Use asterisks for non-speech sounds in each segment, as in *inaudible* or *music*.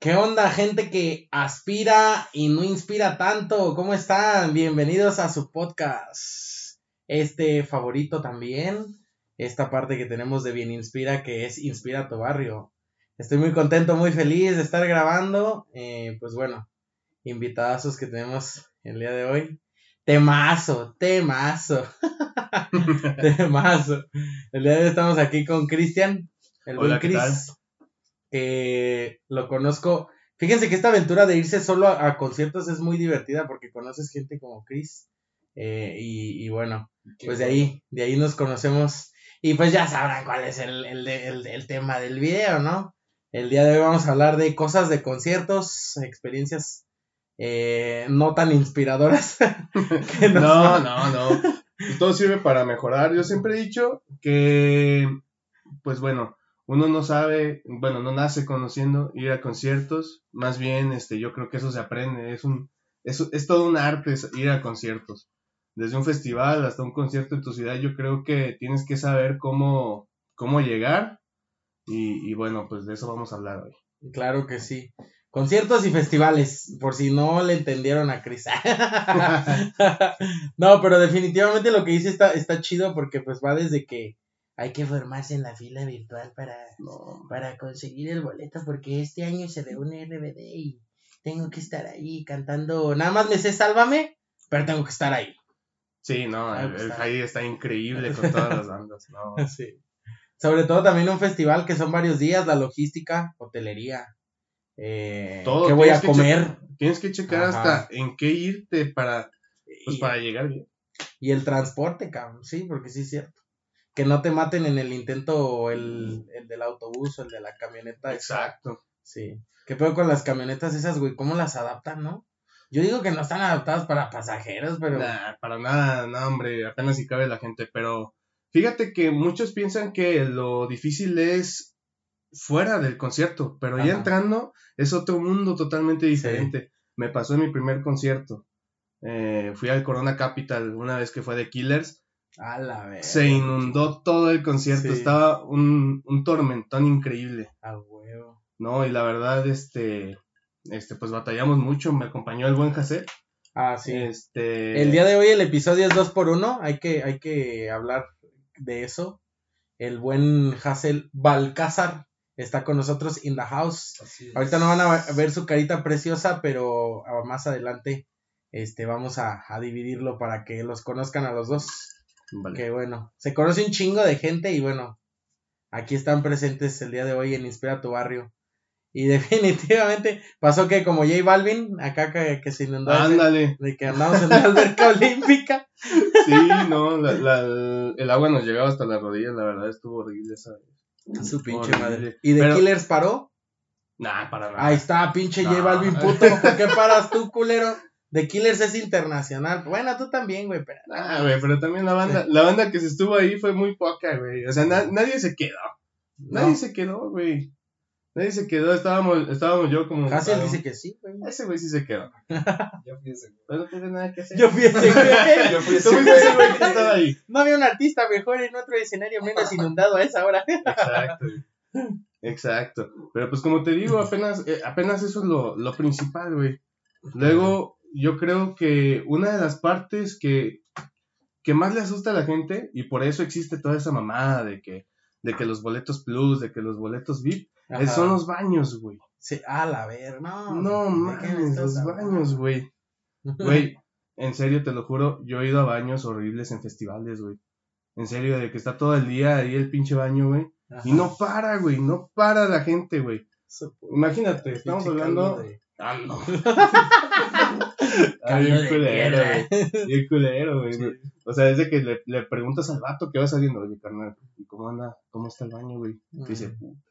¿Qué onda, gente que aspira y no inspira tanto? ¿Cómo están? Bienvenidos a su podcast. Este favorito también. Esta parte que tenemos de Bien Inspira, que es Inspira tu barrio. Estoy muy contento, muy feliz de estar grabando. Eh, pues bueno, invitadazos que tenemos el día de hoy. Temazo, temazo. *laughs* temazo. El día de hoy estamos aquí con Cristian, el buen Hola, ¿qué tal? Que lo conozco. Fíjense que esta aventura de irse solo a, a conciertos es muy divertida porque conoces gente como Chris. eh, y, y bueno, pues de ahí, de ahí nos conocemos. Y pues ya sabrán cuál es el, el, el, el tema del video, ¿no? El día de hoy vamos a hablar de cosas de conciertos, experiencias eh, no tan inspiradoras. *laughs* *laughs* que No, no, no. Todo sirve para mejorar. Yo siempre he dicho que, pues bueno, uno no sabe, bueno, no nace conociendo ir a conciertos. Más bien, este, yo creo que eso se aprende. Es un, es, es todo un arte ir a conciertos. Desde un festival hasta un concierto en tu ciudad, yo creo que tienes que saber cómo, cómo llegar. Y, y bueno, pues de eso vamos a hablar hoy. Claro que sí. Conciertos y festivales, por si no le entendieron a Chris. *laughs* *laughs* no, pero definitivamente lo que dice está, está chido porque pues va desde que hay que formarse en la fila virtual para, No, para conseguir el boleto porque este año se reúne RBD y tengo que estar ahí cantando. Nada más me sé Sálvame, pero tengo que estar ahí. Sí, no, el, el está. Increíble con *laughs* todas las bandas. No. Sí. Sobre todo también un festival que son varios días, la logística, hotelería. Eh, Todo, ¿Qué voy a que comer? Tienes que checar Ajá. hasta en qué irte para, pues, Y- para llegar bien. Y el transporte, cabrón, sí, porque sí es cierto. Que no te maten en el intento el, el del autobús o el de la camioneta. Exacto. Sí. ¿Qué pedo con las camionetas esas, güey? ¿Cómo las adaptan, no? Yo digo que no están adaptadas para pasajeros, pero... Nah, para nada, no, hombre, apenas si cabe la gente. Pero fíjate que muchos piensan que lo difícil es fuera del concierto, pero ya entrando es otro mundo totalmente diferente. Me pasó en mi primer concierto. Eh, fui al Corona Capital una vez que fue de Killers. A la vez. Se inundó todo el concierto, Sí. estaba un, un tormentón increíble. A huevo. No, y la verdad, este, este, pues batallamos mucho, me acompañó el buen Jacé. Ah, sí. Este, El día de hoy el episodio es dos por uno. Hay que, hay que hablar de eso. El buen Hassel Balcázar está con nosotros in the house. Ahorita no van a ver su carita preciosa, pero ah, más adelante este, vamos a, a dividirlo para que los conozcan a los dos. Vale. Que bueno, se conoce un chingo de gente y bueno, aquí están presentes el día de hoy en Inspira tu Barrio. Y *laughs* definitivamente pasó que como J Balvin, acá que, que se inundó de- Ándale, de que andamos en la alberca *laughs* olímpica. sí, no, la- la- el agua nos llegaba hasta las rodillas, la verdad estuvo horrible esa. Su pinche Horrible. madre. ¿Y de Pero- Killers paró? Nah, para nada. Ahí está, pinche J No. Balvin puto. ¿Por qué paras tú, culero? De Killers es internacional. Bueno, tú también, güey, pero. Ah, güey, pero también la banda, la banda que se estuvo ahí fue muy poca, güey. O sea, na- nadie se quedó. No. Nadie se quedó, güey. Nadie se quedó, estábamos, estábamos yo como. Hassel ah, dice que sí, güey. Ese güey sí se quedó. *laughs* Yo fui ese güey. Pero no tiene nada que hacer. Yo fui ese güey. *laughs* Yo fui ese güey que estaba ahí. *laughs* No había un artista mejor en otro escenario menos inundado a esa hora. Exacto. Exacto. Pero pues como te digo, apenas, eh, apenas eso es lo, lo principal, güey. Luego, yo creo que una de las partes que, que más le asusta a la gente, y por eso existe toda esa mamada de que, de que los boletos plus, de que los boletos VIP, son los baños, güey. Sí, a la ver, no. No ¿de qué me mames, los baños, güey. *laughs* Güey, en serio, te lo juro, yo he ido a baños horribles en festivales, güey. En serio, de que está todo el día ahí el pinche baño, güey. Y no para, güey, no para la gente, güey. Imagínate, estamos hablando. Ah, no. *laughs* *laughs* Ah, bien de culero, güey. Bien culero, güey. Sí. O sea, desde que le, le preguntas al vato que va saliendo, oye, carnal, ¿y cómo anda? ¿Cómo está el baño, güey? Te dice, Mm. puta madre.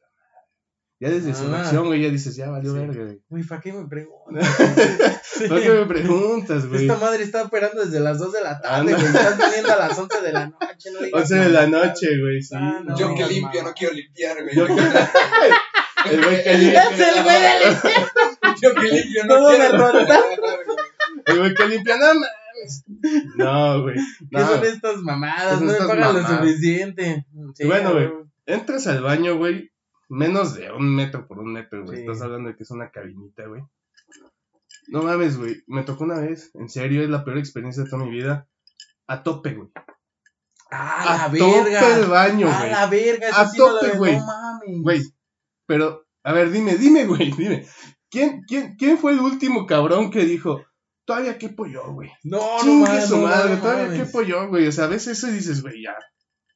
Ya desde su Ah. reacción, güey, ya dices, ya valió Sí. verga, güey. Güey, ¿para qué me preguntas? *laughs* ¿Por qué me preguntas, güey? Esta madre está operando desde las 2 de la tarde, güey. Estás viniendo a las 11 de la noche. No *laughs* digas 11 de la noche, güey, sí. Ah, no. Yo que No, limpio, mamá. no quiero limpiar, güey. Yo que- El güey que limpia. Es el güey del *laughs* Yo que limpio, no Todo quiero. El *laughs* güey que limpia, no mames. No, güey. ¿Qué No. son estas mamadas? Son No me pagan lo suficiente. Sí, Bueno, güey. Entras al baño, güey. menos de un metro por un metro, güey. Sí. Estás hablando de que es una cabinita, güey. No mames, güey. Me tocó una vez, en serio, es la peor experiencia de toda mi vida. A tope, güey. ¡Ah, A la tope verga! el baño, ¡Ah, güey. la verga! Eso A sí tope, güey. No mames. Güey, pero, a ver, dime, dime, güey, dime. ¿Quién, quién, ¿Quién fue el último cabrón que dijo, todavía quepo yo, güey? No, no mames. su madre, no todavía mames. quepo yo, güey. O sea, a veces eso y dices, güey, ya,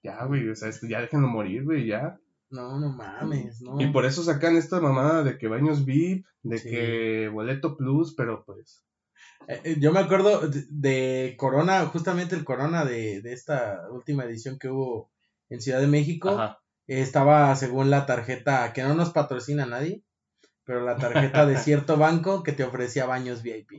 ya, güey, o sea, esto, ya déjenlo morir, güey, ya. No, no mames, no. Y por eso sacan esta mamada de que baños VIP, de Sí. que boleto plus, pero pues. Eh, eh, Yo me acuerdo de, de Corona, justamente el Corona de, de esta última edición que hubo en Ciudad de México. Ajá. eh, Estaba según la tarjeta, que no nos patrocina nadie, pero la tarjeta de cierto banco que te ofrecía baños VIP.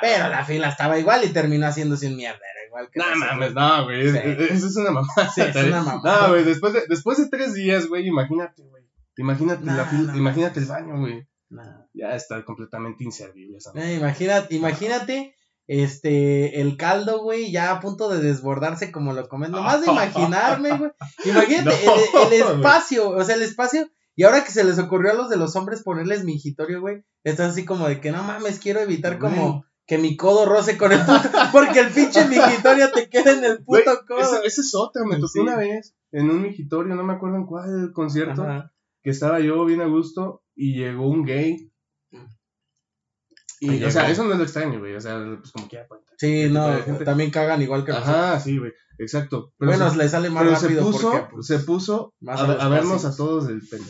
Pero la fila estaba igual y terminó haciéndose un mierdero, igual que No nosotros. mames, no, güey. es- Sí. es- Eso es una mamada. Sí, es una mamada. No, güey, después de, después de tres días, güey, imagínate, güey. Imagínate, No, la fila- no imagínate el mames. baño, güey. Nah. Ya está completamente inservible esa Eh, imagínate, imagínate, este, el caldo, güey, ya a punto de desbordarse como lo comes. Nomás de *laughs* imaginarme, güey. Imagínate *laughs* No, el, el güey. espacio, o sea, el espacio. Y ahora que se les ocurrió a los de los hombres ponerles mingitorio, güey, estás así como de que no mames, quiero evitar como Güey. que mi codo roce con el puto, *laughs* porque el pinche mingitorio te queda en el Güey, puto codo. ese es otro, me tocó Sí. una vez en un migitorio, no me acuerdo en cuál concierto, Ajá. que estaba yo bien a gusto y llegó un gay. Y, o sea, eso no es lo extraño, güey. O sea, pues como quiera cuenta. Sí, no, gente. también cagan igual que nosotros. Ajá, sí, güey. Exacto. Pero bueno, se- le sale más pero se rápido puso, porque pues, se puso más a, a vernos a todos del pene.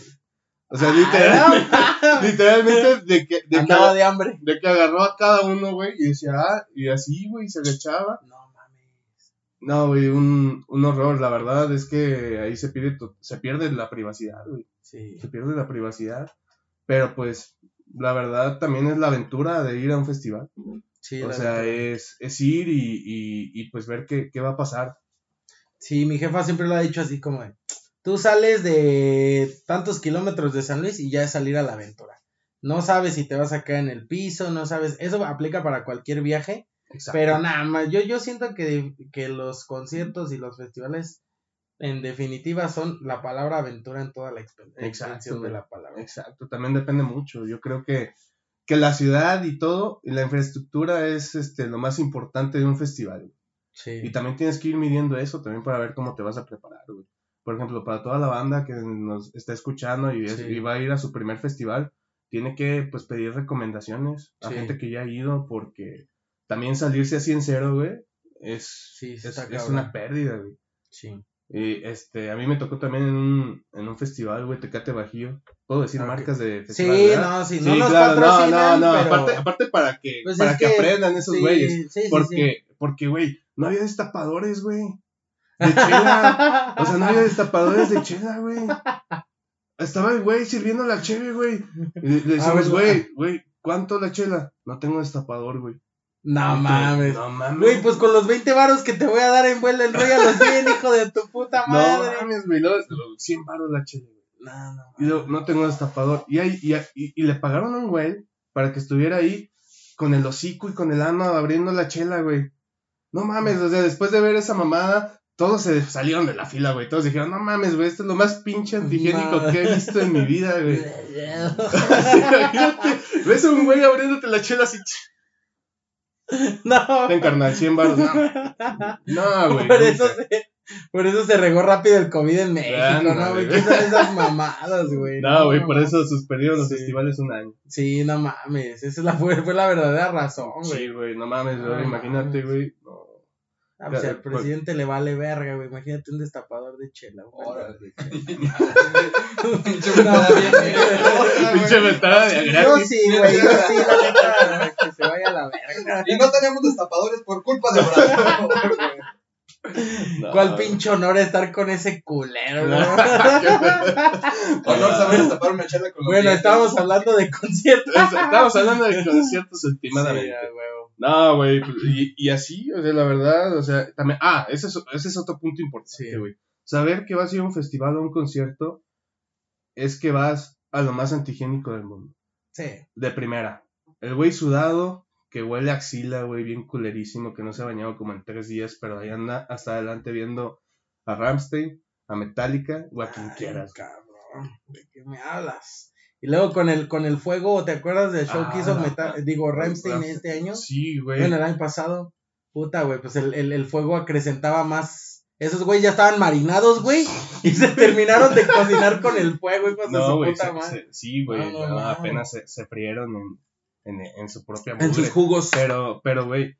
O sea, Ah, *laughs* literalmente, de que, de, que, de hambre. de que agarró a cada uno, güey, y decía, ah, y así, güey, se agachaba. No mames. No, güey, un, un horror. La verdad es que ahí se pierde, se pierde la privacidad, güey. Sí. Se pierde la privacidad. Pero pues, la verdad también es la aventura de ir a un festival. Sí, o sea, es, es ir y, y, y pues ver qué, qué va a pasar. Sí, mi jefa siempre lo ha dicho así como de, tú sales de tantos kilómetros de San Luis y ya es salir a la aventura. No sabes si te vas a caer en el piso, no sabes, eso aplica para cualquier viaje, Exacto. pero nada más, yo, yo siento que, que los conciertos y los festivales en definitiva son la palabra aventura en toda la extensión de la palabra. Exacto, también depende mucho. Yo creo que, que la ciudad y todo, y la infraestructura es este, lo más importante de un festival. Sí. Y también tienes que ir midiendo eso también para ver cómo te vas a preparar, güey. Por ejemplo, para toda la banda que nos está escuchando y, es- Sí. y va a ir a su primer festival, tiene que pues pedir recomendaciones a Sí. gente que ya ha ido porque también salirse así en cero, güey, es, Sí, es, una pérdida, güey. Sí. Y este, a mí me tocó también en un, en un festival, güey, Tecate Bajío. Puedo decir Ah, marcas de Sí, festival, ¿verdad? no, sí, Sí, no nos claro, no, no, no, pero- aparte, aparte para que, Pues para es que, que- aprendan esos sí, güeyes. sí, sí, sí. Porque, porque, güey, no había destapadores, güey. De chela. o sea, no había *laughs* destapadores de chela, güey. Estaba el güey sirviendo la cheve, güey. Y le, le Ah, decimos, güey, güey, ¿cuánto la chela? No tengo destapador, güey. No mames. No mames. Güey, pues con los 20 varos que te voy a dar en vuelo el los bien, *laughs* hijo de tu puta No madre. mames, güey. luego, 100 baros la chela, güey. No, no. Y no tengo destapador. Y, ahí, y, y, y le pagaron a un güey para que estuviera ahí con el hocico y con el ano abriendo la chela, güey. No mames, o sea, después de ver esa mamada, todos se salieron de la fila, güey. Todos dijeron, no mames, güey, esto es lo más pinche antigénico que he visto en mi vida, güey. *laughs* Imagínate, ves a un güey abriéndote la chela así. no. Ten carnal, 100 baros. No, no, güey. por, eso se, por eso se regó rápido el COVID en México, ¿no, güey? güey. ¿Qué son esas mamadas, güey? No, güey, por eso suspendieron los Sí. festivales un año. Sí, no mames. Esa es la, fue, fue la verdadera razón, Sí, güey. güey, no mames, No güey, imagínate, güey. No. Ah, pues, si al Pues- presidente le vale verga, güey. Imagínate un destapador de chela. güey. Órale. *laughs* Pinche ventana bien *laughs* Pinche ventana de Yo gratis. sí, güey. Yo sí, la neta, que se vaya a la verga. Y no tenemos destapadores por culpa de Obrador, güey. *laughs* No, ¿Cuál pinche honor estar con ese culero, güey? Honor saber destapar una chela con los Bueno, estábamos hablando de conciertos. Estamos hablando de conciertos últimamente. Sí. No, güey, pues, y, y así, o sea, la verdad, o sea, también, ah, ese es, ese es otro punto importante, Sí. güey. Saber que vas a ir a un festival o a un concierto es que vas a lo más antigénico del mundo. Sí. De primera. El güey sudado, que huele a axila, güey, bien culerísimo, que no se ha bañado como en tres días, pero ahí anda hasta adelante viendo a Ramstein, a Metallica o a quien Ay, quieras. cabrón, ¿de qué me hablas? Y luego con el, con el fuego, ¿te acuerdas del show que Ah, hizo la- Meta- digo, Ramstein este año? Sí, güey. Bueno, el año pasado. Puta, güey, pues el, el, el fuego acrecentaba más. Esos güey ya estaban marinados, güey, y se terminaron de cocinar con el fuego, hijos de no, su puta se- madre. se- sí, güey. No, no, apenas se, se frieron en, en, en su propia En sus mugre. jugos. Pero, pero, güey,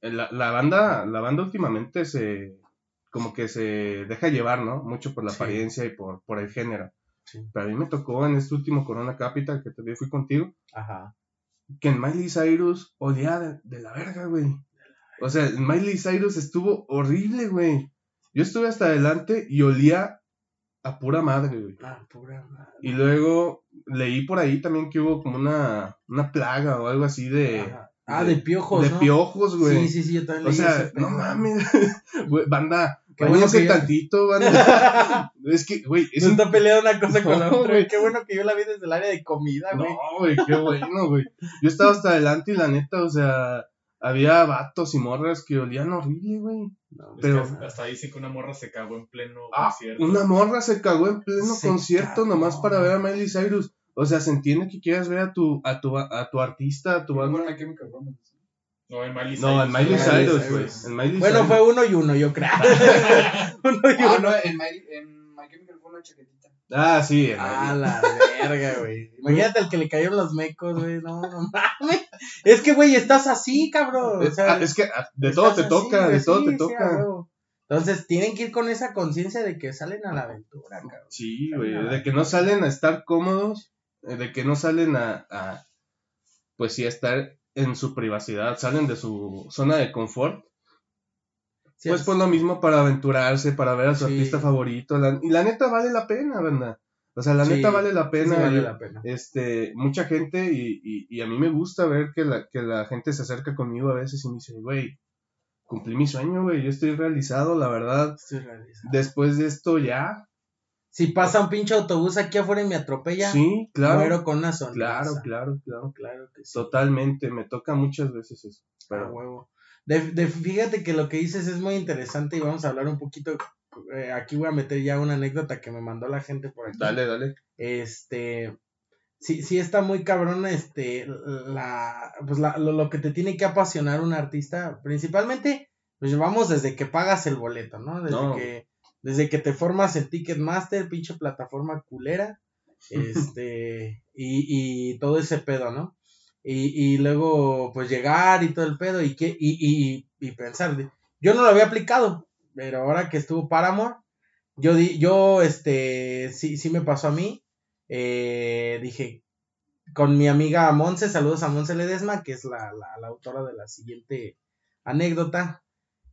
la, la banda, la banda últimamente se, como que se deja llevar, ¿no? Mucho por la Sí. apariencia y por, por el género. Sí. Pero a mí me tocó en este último Corona Capital, que también fui contigo, Ajá. que en Miley Cyrus olía de, de la verga, güey. O sea, en Miley Cyrus estuvo horrible, güey. Yo estuve hasta adelante y olía a pura madre, güey. Ah, pura madre. Y luego leí por ahí también que hubo como una, una plaga o algo así de, Ajá. Ah, de piojos, de ¿no? piojos, güey. Sí, sí, sí, yo también O leí sea, no pedo. mames, *laughs* güey, banda, Qué bueno que tantito, banda. *laughs* es que, güey, es No un... está peleada una cosa con la otra. güey. Qué bueno que yo la vi desde el área de comida, güey. No, güey, qué bueno, güey. Yo estaba hasta adelante y la neta, o sea, había vatos y morras que olían horrible, güey. No, Es Pero- que hasta dice que una morra se cagó en pleno Ah, concierto. una morra se cagó en pleno Se concierto cagó. nomás para ver a Miley Cyrus. O sea, se entiende que quieras ver a tu, a tu, a tu artista, a tu banda. Bueno, aquí me cabrón. No, en Miley No, en Miley Miley Cyrus, güey. Cyrus. En Miley Bueno, Cyrus. fue uno y uno, yo creo. *laughs* uno y Ah, uno. no, en My, en My Chemical fue una chaquetita. Ah, sí. en A Miley. la verga, güey. *laughs* Imagínate al que le cayeron los mecos, güey. No, no mames. Es que, güey, estás así, cabrón. O Es, sea, ah, es que ah, de todo te así, toca, de todo te sí, toca. Entonces, tienen que ir con esa conciencia de que salen a la aventura, cabrón. Sí, güey. Ah. De que no salen a estar cómodos, eh, de que no salen a, a, pues sí, a estar en su privacidad, salen de su zona de confort. Sí, pues es- por lo mismo para aventurarse, para ver a su Sí. artista favorito. la- y la neta vale la pena, ¿verdad? O sea, la Sí, neta vale la pena. vale la pena. este, mucha gente y, y, y a mí me gusta ver que la, que la gente se acerca conmigo a veces y me dice, güey, cumplí mi sueño, güey, yo estoy realizado, la verdad. Estoy realizado. Después de esto ya, Si pasa un pinche autobús aquí afuera y me atropella, sí, claro, muero con una sonrisa. claro, claro, claro, Claro que sí. totalmente, me toca muchas veces eso, pero huevo. De, de- fíjate que lo que dices es muy interesante y vamos a hablar un poquito. eh, aquí voy a meter ya una anécdota que me mandó la gente por aquí. dale, dale. Este. Sí, sí está muy cabrón, este, la, pues la, lo, lo que te tiene que apasionar un artista, principalmente, pues vamos desde que pagas el boleto, ¿no? Desde No. que, desde que te formas en Ticketmaster, pinche plataforma culera, *laughs* este, y, y todo ese pedo, ¿no? Y, y luego, pues llegar y todo el pedo, y que, y, y, y pensar, yo no lo había aplicado, pero ahora que estuvo Paramore, yo di, yo, este, sí, sí me pasó a mí, eh, dije, con mi amiga Monse, saludos a Monse Ledesma, que es la, la, la autora de la siguiente anécdota,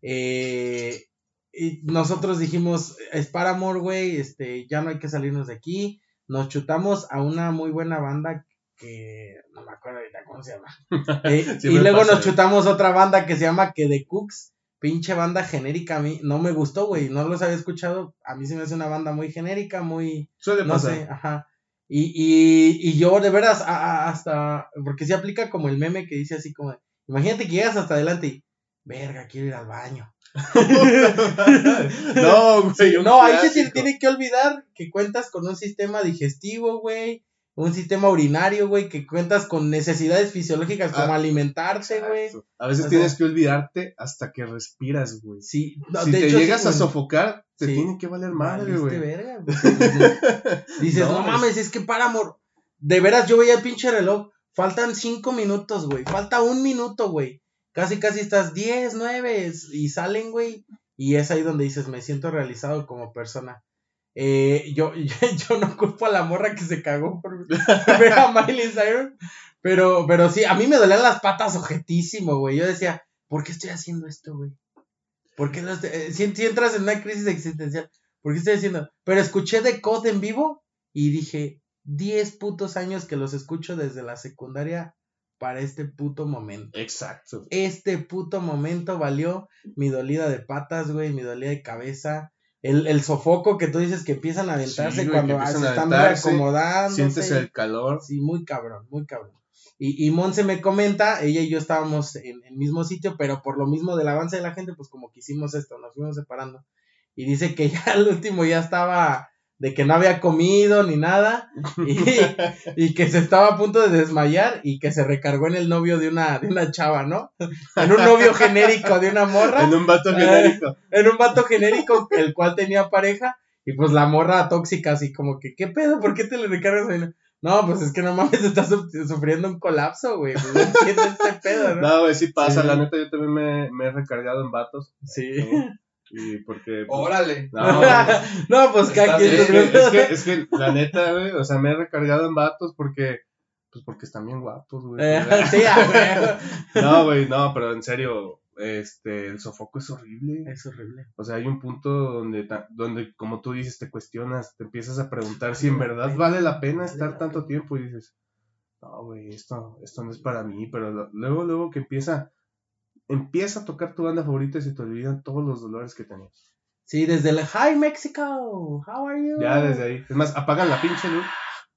eh, y nosotros dijimos, es Paramore, güey, este, ya no hay que salirnos de aquí, nos chutamos a una muy buena banda que no me acuerdo ahorita cómo se llama. *laughs* Eh, y luego pasa, nos eh. chutamos otra banda que se llama Que The Cooks, pinche banda genérica a mí, no me gustó, güey, no los había escuchado, a mí se me hace una banda muy genérica, muy, Suele no pasar. sé, ajá. Y, y, y yo de veras, a- a- hasta, porque se aplica como el meme que dice así como, imagínate que llegas hasta adelante y, verga, quiero ir al baño. *laughs* no, güey. no, ahí se clásico. tiene, tiene que olvidar que cuentas con un sistema digestivo, güey, un sistema urinario, güey, que cuentas con necesidades fisiológicas como Ah, alimentarse, güey. A veces O tienes que olvidarte hasta que respiras, güey. Sí, no, si de te hecho, sí, llegas a sofocar, te Sí. tiene que valer madre, güey. verga, güey. *laughs* Dices, No, no, es- mames, es que para amor. De veras, yo veía el pinche reloj. Faltan cinco minutos, güey. Falta un minuto, güey. Casi, casi estás diez, nueve. Y salen, güey. Y es ahí donde dices, me siento realizado como persona. Eh, *laughs* yo, yo no culpo a la morra que se cagó por ver a Miley Cyrus. Pero, pero sí, a mí me dolían las patas ojetísimo, güey. Yo decía, ¿por qué estoy haciendo esto, güey? ¿Por qué no estoy- eh, si, si entras en una crisis existencial, ¿por qué estoy haciendo? Pero escuché de Code en vivo y dije, 10 putos años que los escucho desde la secundaria para este puto momento. Exacto. Este puto momento valió mi dolida de patas, güey, mi dolida de cabeza. El, el sofoco que tú dices que empiezan a aventarse Sí, güey, cuando se están reacomodando. Sientes el calor. Sí, muy cabrón, muy cabrón. Y, y Monse me comenta, ella y yo estábamos en el mismo sitio, pero por lo mismo del avance de la gente, pues como que hicimos esto, nos fuimos separando. Y dice que *laughs* ya al último ya estaba de que no había comido ni nada y, y que se estaba a punto de desmayar y que se recargó en el novio de una, de una chava, ¿no? En un novio genérico de una morra, En un vato genérico. en un vato genérico el cual tenía pareja y pues la morra tóxica así como que, ¿qué pedo? ¿Por qué te le recargas? ahí? No, pues es que no mames, estás su- sufriendo un colapso, güey. Pues no entiendo este pedo, ¿no? No, güey, sí pasa. Sí. La neta, yo también me, me he recargado en vatos. Sí. Y porque. pues, Órale. no, *laughs* No, pues es, que, sus- es, que, es que, la neta, güey, o sea, me he recargado en vatos porque. Pues porque están bien guapos, güey. Eh, *laughs* sí. No, güey, no, pero en serio, este, el sofoco es horrible. Es horrible. O sea, hay un punto donde, ta- donde, como tú dices, te cuestionas, te empiezas a preguntar si en verdad vale la pena estar tanto tiempo y dices, no, güey, esto, esto no es para mí, pero lo- luego, luego que empieza, empieza a tocar tu banda favorita y se te olvidan todos los dolores que tenías. Sí, desde el Hi Mexico, how are you? Ya desde ahí. Es más, apagan la pinche luz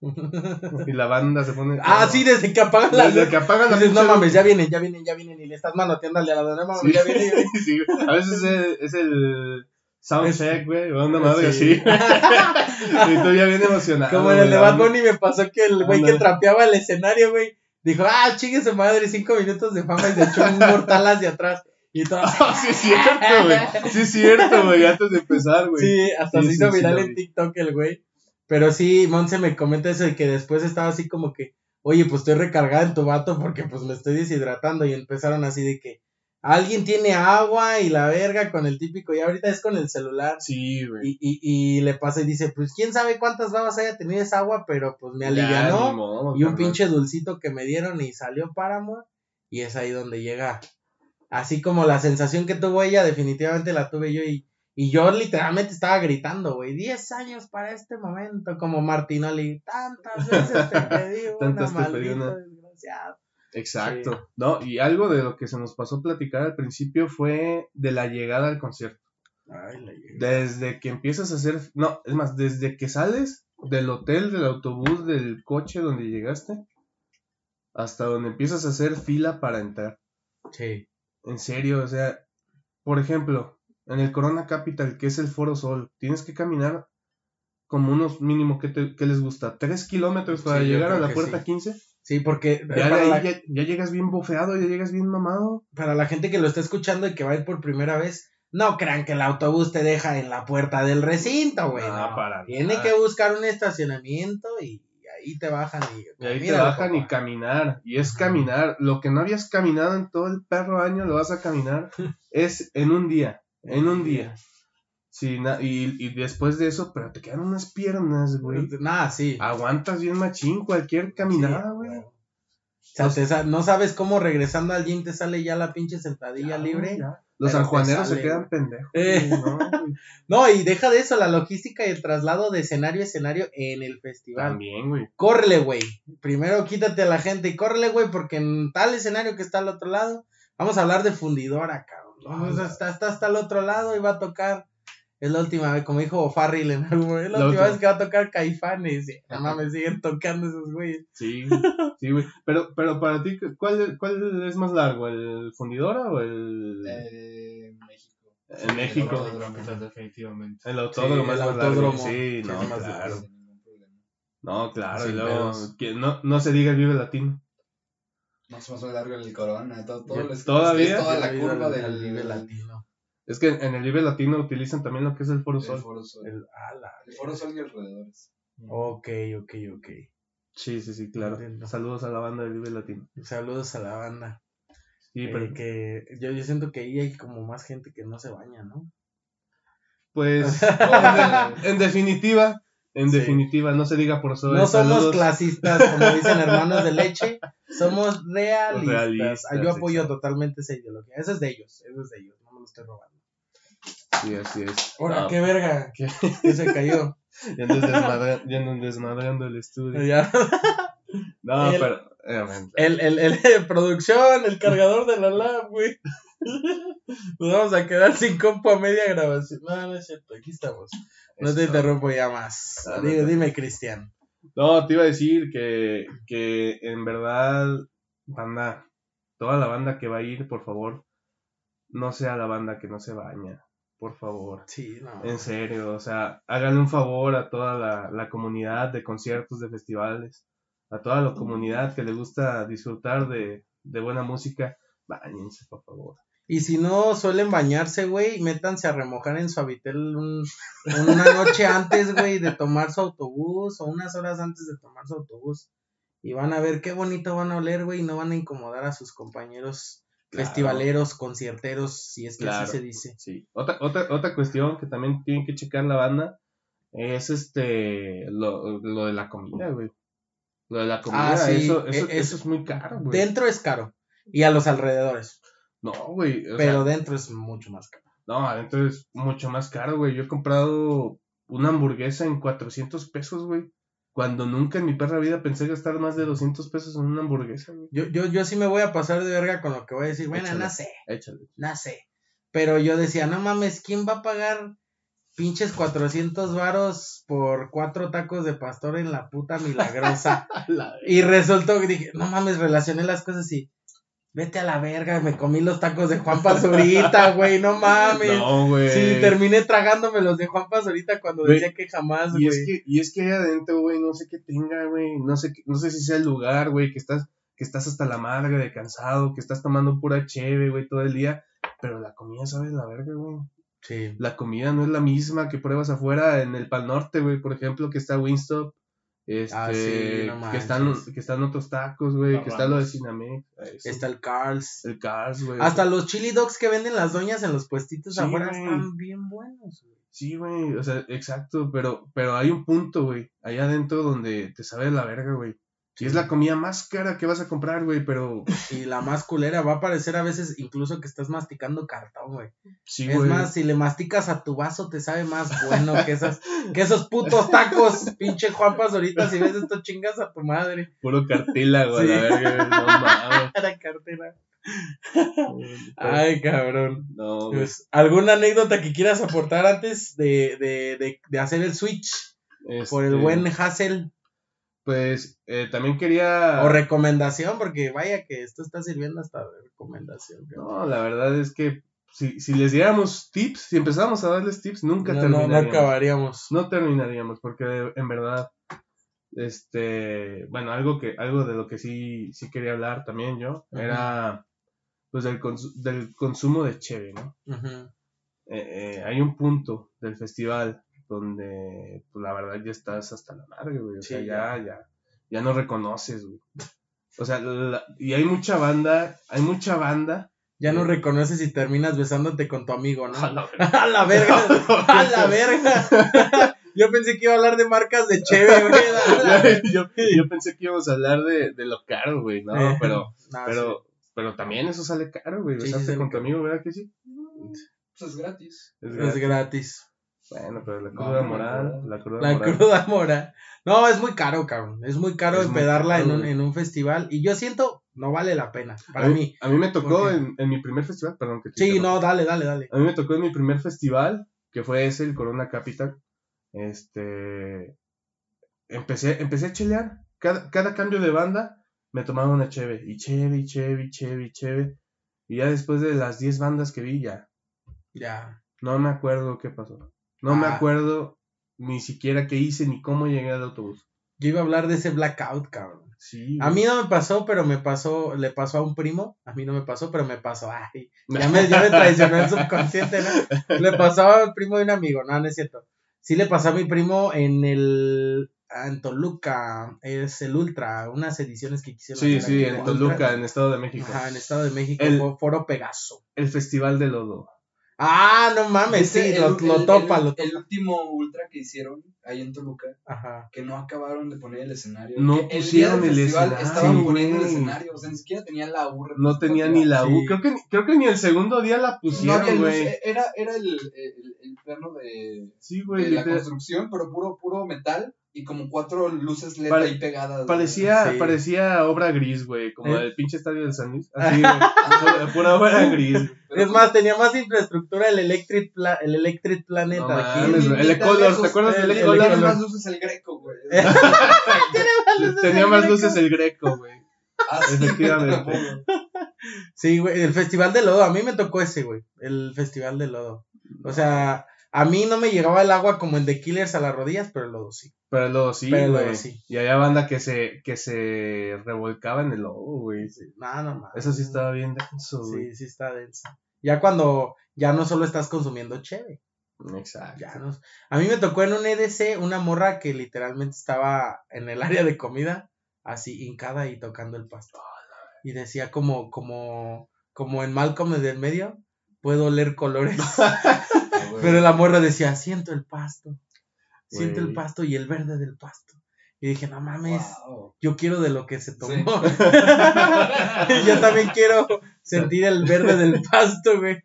*laughs* y la banda se pone... ah, sí, desde que apagan la Desde que apagan la Dices, pinche no mames, ya vienen, ya vienen, ya vienen. Y le estás manoteando al de lado. No mames, Sí. ya vienen. *laughs* Sí. A veces es, es el soundcheck, güey, una madre Sí. así. *laughs* y tú ya bien emocionado. Como en el de Bad Bunny me pasó que el güey que trapeaba el escenario, güey, dijo, ah, chingue su madre, cinco minutos de fama y se echó un mortal hacia atrás. Y todo. *laughs* Ah, sí es cierto, güey. Sí es cierto, güey, antes de empezar, güey. Sí, hasta Sí, se hizo sí, viral en. TikTok el güey. Pero sí, Monse me comenta eso de que después estaba así como que, oye, pues estoy recargada en tu vato porque pues me estoy deshidratando. Y empezaron así de que alguien tiene agua y la verga con el típico, y ahorita es con el celular. Sí, güey. Y, y, y le pasa y dice, pues quién sabe cuántas babas haya tenido esa agua, pero pues me alivianó. modo, Y un carnal. pinche dulcito que me dieron y salió Paramore. Y es ahí donde llega. Así como la sensación que tuvo ella, definitivamente la tuve yo. Y, y yo literalmente estaba gritando, güey. 10 años para este momento. Como Martinoli. Tantas veces te pedí *laughs* una, Tantas te pedí maldito una. desgraciado. Exacto. No, y algo de lo que se nos pasó a platicar al principio fue de la llegada al concierto. Ay, la llegué. Desde que empiezas a hacer, no, es más, desde que sales del hotel, del autobús, del coche donde llegaste, hasta donde empiezas a hacer fila para entrar. Sí. En serio, o sea, por ejemplo, en el Corona Capital, que es el Foro Sol, tienes que caminar como unos mínimo que, te, que les gusta, tres kilómetros para Sí, llegar a la puerta sí. 15. Sí, porque Ya, la, ya, ya llegas bien bofeado, ya llegas bien mamado. para la gente que lo está escuchando y que va a ir por primera vez, no crean que el autobús te deja en la puerta del recinto, güey. No, no. para Tiene nada. que buscar un estacionamiento y ahí te bajan y, Y ahí te bajan y caminar. Y es caminar. Lo que no habías caminado en todo el perro año lo vas a caminar. *laughs* es en un día. En un día. Sí, y, y después de eso, pero te quedan unas piernas, güey. Nada, sí. Aguantas bien machín cualquier caminada, Sí, güey. O sea, sa- no sabes cómo regresando al gym te sale ya la pinche sentadilla Ya, libre. ya. Los sanjuaneros se quedan pendejos. Eh. *laughs* ¿no, y deja de eso, la logística y el traslado de escenario a escenario en el festival. También, güey. Córrele, güey. Primero quítate a la gente y córrele, güey, porque en tal escenario que está al otro lado, vamos a hablar de fundidora, cabrón. Vamos a- está, está hasta el otro lado y va a tocar. Es la última vez, como dijo Farrell en algún momento, es la, La última última. vez que va a tocar Caifanes. No mames, siguen tocando esos güeyes. Sí, *laughs* sí, güey. Pero, pero para ti, ¿cuál, ¿cuál es más largo? ¿El fundidora o el, Eh, México. el México? el pues, definitivamente. El autódromo Sí, es el más largo. autódromo. Sí, Sí, no, más claro. largo. No, claro. Y luego, que no, no se diga el Vive Latino. Más o menos largo en el Corona. Todo, todo ¿todavía? es toda la curva del Vive Latino. Es que en el Vive Latino utilizan también lo que es el Foro Sol. Foro Sol. El, a la- El Foro Sol y alrededores. Ok, ok, ok. Sí, sí, sí, claro. Entiendo. Saludos a la banda del Vive Latino. Saludos a la banda. Sí, Eh, pero, que yo, yo siento que ahí hay como más gente que no se baña, ¿no? pues, *laughs* *laughs* en definitiva, en Sí. definitiva, no se diga por Sol. No somos saludos. clasistas, como dicen hermanos de leche, somos realistas. Realistas, Ah, yo apoyo totalmente esa ideología. Eso es de ellos, eso es de ellos, no me lo estoy robando. Sí, así es. Ahora, No, qué verga, ¿qué? que se cayó. *laughs* Ya desmadra- andan desmadrando el estudio. Ya. *laughs* No, El- pero. eh, El, el, el, producción, el cargador de la lab, güey. *laughs* Nos vamos a quedar sin compo a media grabación. No, no es cierto, aquí estamos. No te interrumpo ya más. Ah, no Dime, dime, Cristian. No, te iba a decir que, que en verdad, banda, toda la banda que va a ir, por favor, no sea la banda que no se baña. Por favor. Sí, no. En serio, o sea, háganle un favor a toda la, la comunidad de conciertos, de festivales, a toda la comunidad que le gusta disfrutar de, de buena música, bañense, por favor. Y si no suelen bañarse, güey, métanse a remojar en su habitel un- una noche antes, güey, de tomar su autobús o unas horas antes de tomar su autobús. Y van a ver qué bonito van a oler, güey, y no van a incomodar a sus compañeros Claro. festivaleros, concierteros, si es que Claro. así se dice. Sí. Otra, otra, otra cuestión que también tienen que checar la banda es este lo, lo de la comida, güey. Lo de la comida, Ah, sí, eso, eso, e- es- eso es muy caro, güey. Dentro es caro. Y a los alrededores. No, güey. pero sea, dentro es mucho más caro. no, adentro es mucho más caro, güey. Yo he comprado una hamburguesa en 400 pesos, güey. Cuando nunca en mi perra vida pensé gastar más de 200 pesos en una hamburguesa, güey. Yo, yo, yo sí me voy a pasar de verga con lo que voy a decir. Bueno, Échale. no sé. Échale. no sé. Pero yo decía, no mames, ¿quién va a pagar pinches 400 varos por cuatro tacos de pastor en la puta milagrosa? *laughs* y resultó que dije, no mames, relacioné las cosas y vete a la verga, me comí los tacos de Juan Pazurita, *laughs* güey, no mames. No, güey. Sí, terminé tragándome los de Juan Pazurita cuando Güey, decía que jamás, Y es güey. que, y es que ahí adentro, güey, no sé qué tenga, güey. No sé, no sé si sea el lugar, güey, que estás, que estás hasta la marga de cansado, que estás tomando pura cheve, güey, todo el día. Pero la comida sabe la verga, güey. Sí. La comida no es la misma que pruebas afuera en el Pal Norte, güey, por ejemplo, que está Wingstop. Este, Ah, sí, no que están, que están otros tacos, güey, que está lo de. Cinemex. eso. Está el Carl's. el Cars, güey. Hasta los chili dogs que venden las doñas en los puestitos Sí, afuera están bien buenos, güey. Sí, güey, o sea, exacto, pero, pero hay un punto, güey, allá adentro donde te sabe la verga, güey. Y es la comida más cara que vas a comprar, güey, pero *laughs* Y la más culera va a parecer a veces incluso que estás masticando cartón, güey. sí, es güey. más, si le masticas a tu vaso te sabe más bueno que esas, que esos putos tacos, *laughs* pinche Juanpas ahorita si ves esto chingas a tu madre. Puro cartílago, a Sí. verga, güey, no. La *laughs* cartera. Ay, cabrón. No, güey. Pues, ¿Alguna anécdota que quieras aportar antes de, de, de, de hacer el switch por el Este, buen Hassel? Pues, eh, también quería... O recomendación, porque vaya que esto está sirviendo hasta de recomendación. No, la verdad es que si, si les diéramos tips, si empezáramos a darles tips, nunca No, no, no terminaríamos. acabaríamos. No terminaríamos, porque en verdad, este, bueno, algo que, algo de lo que sí, sí quería hablar también yo, era pues del, del consumo de cheve, ¿no? Eh, eh, hay un punto del festival donde, pues la verdad ya estás hasta la madre, güey, o Sí, sea, ya, ya, ya no reconoces, güey. *laughs* O sea, la- y hay mucha banda, hay mucha banda. Ya no reconoces si terminas besándote con tu amigo, ¿no? *laughs* A la A la *laughs* verga, a la verga. Yo pensé que iba a hablar de marcas de cheve, güey. Yo, yo pensé que íbamos a hablar de, de lo caro, güey, no, Eh, pero, no, pero, pero también eso sale caro, güey, Sí, besarte con tu amigo, ¿verdad que sí? Pues es gratis. Es sí, gratis. es gratis. Bueno, pero la No, cruda no, la cruda La moral. cruda mora. No, es muy caro, cabrón. Es muy caro Es muy empedarla caro, en, un, en un festival. Y yo siento, no vale la pena. Para a mí. A mí me tocó en, en mi primer festival, perdón que te Sí, no, dale, dale, dale. A mí me tocó en mi primer festival, que fue ese, el Corona Capital. Este. Empecé, empecé a chelear. Cada, cada cambio de banda me tomaba una cheve. Y cheve, y cheve, y cheve, y cheve. Y ya después de las 10 bandas que vi, ya. Ya. No me acuerdo qué pasó. No me acuerdo ni siquiera qué hice ni cómo llegué al autobús. Yo iba a hablar de ese blackout, cabrón. Sí. A mí no me pasó, pero me pasó, le pasó a un primo. A mí no me pasó, pero me pasó. Ay, *laughs* ya me, ya me traicionó el subconsciente, ¿no? Le pasó al primo de un amigo, no, no es cierto. Sí le pasó a mi primo en el en Toluca, es el Ultra, unas ediciones que quisieron Sí, sí, en Toluca, Ultra. en Estado de México. Ajá, en Estado de México, El- Foro Pegaso. El Festival de Lodo. Ah, no mames, sí, ¿Viste lo, el- lo topa, el- lo topa. El último ultra que hicieron ahí en Toluca, Ajá. que no acabaron de poner el escenario. No Que pusieron el escenario, Estaban poniendo el escenario, o sea, ni siquiera tenían la U. No tenía ni la U. Sí. Creo, que, creo que ni el segundo día la pusieron, güey. era, era el, el, el plano de, Sí, de la construcción, pero puro, puro metal y como cuatro luces LED Pare- ahí pegadas. Parecía, Sí. parecía obra gris, güey. Como ¿Eh? el pinche estadio del San Luis. *laughs* Así, güey. pura, pura obra *laughs* gris. Pero Es más, tenía más infraestructura el Electric, Pla- el Electric Planet No aquí. ni El Ecolor, ¿te acuerdas el- del el Tenía Ecolor? Ecolor. más luces el greco, güey. *laughs* Tenía más luces el Greco, güey. Ah, sí, Efectivamente. güey. Sí, güey, el Festival de Lodo, a mí me tocó ese, güey, el Festival de Lodo. O sea, a mí no me llegaba el agua como en The Killers a las rodillas, pero el lodo sí. Pero el lodo sí, Pero el lodo sí. Y había banda que se, que se revolcaba en el lodo, güey. No, no. Eso sí estaba bien denso, güey. Sí, sí está densa. Ya cuando ya no solo estás consumiendo cheve, Exacto. ya no. A mí me tocó en un EDC una morra que literalmente estaba en el área de comida, así hincada y tocando el pasto. Y decía como, como, como en Malcolm desde el medio, puedo oler colores. *laughs* Pero la morra decía, siento el pasto, siento el pasto y el verde del pasto. Y dije, no mames, Wow. yo quiero de lo que se tomó. Sí. *laughs* *laughs* yo también quiero sentir el verde del *laughs* pasto, güey.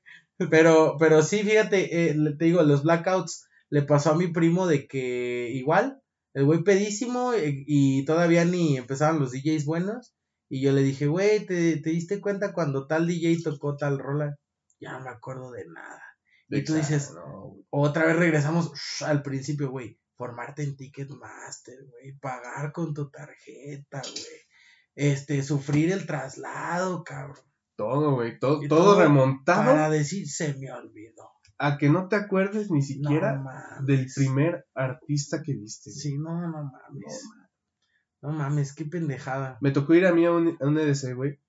Pero, pero sí, fíjate, eh, te digo, los blackouts le pasó a mi primo de que igual, el güey pedísimo eh, y todavía ni empezaban los DJs buenos. Y yo le dije, güey, ¿te, ¿te diste cuenta cuando tal DJ tocó tal rola? Ya no me acuerdo de nada. Y tú dices, No, otra vez regresamos shh, al principio, güey. Formarte en Ticketmaster, güey. Pagar con tu tarjeta, güey. Este, sufrir el traslado, cabrón. todo, güey. Todo, todo todo remontado Para decir, se me olvidó. a que no te acuerdes ni siquiera no del primer artista que viste. güey. Sí, no, no mames. No mames, qué pendejada. Me tocó ir a mí a un, a un EDC, güey.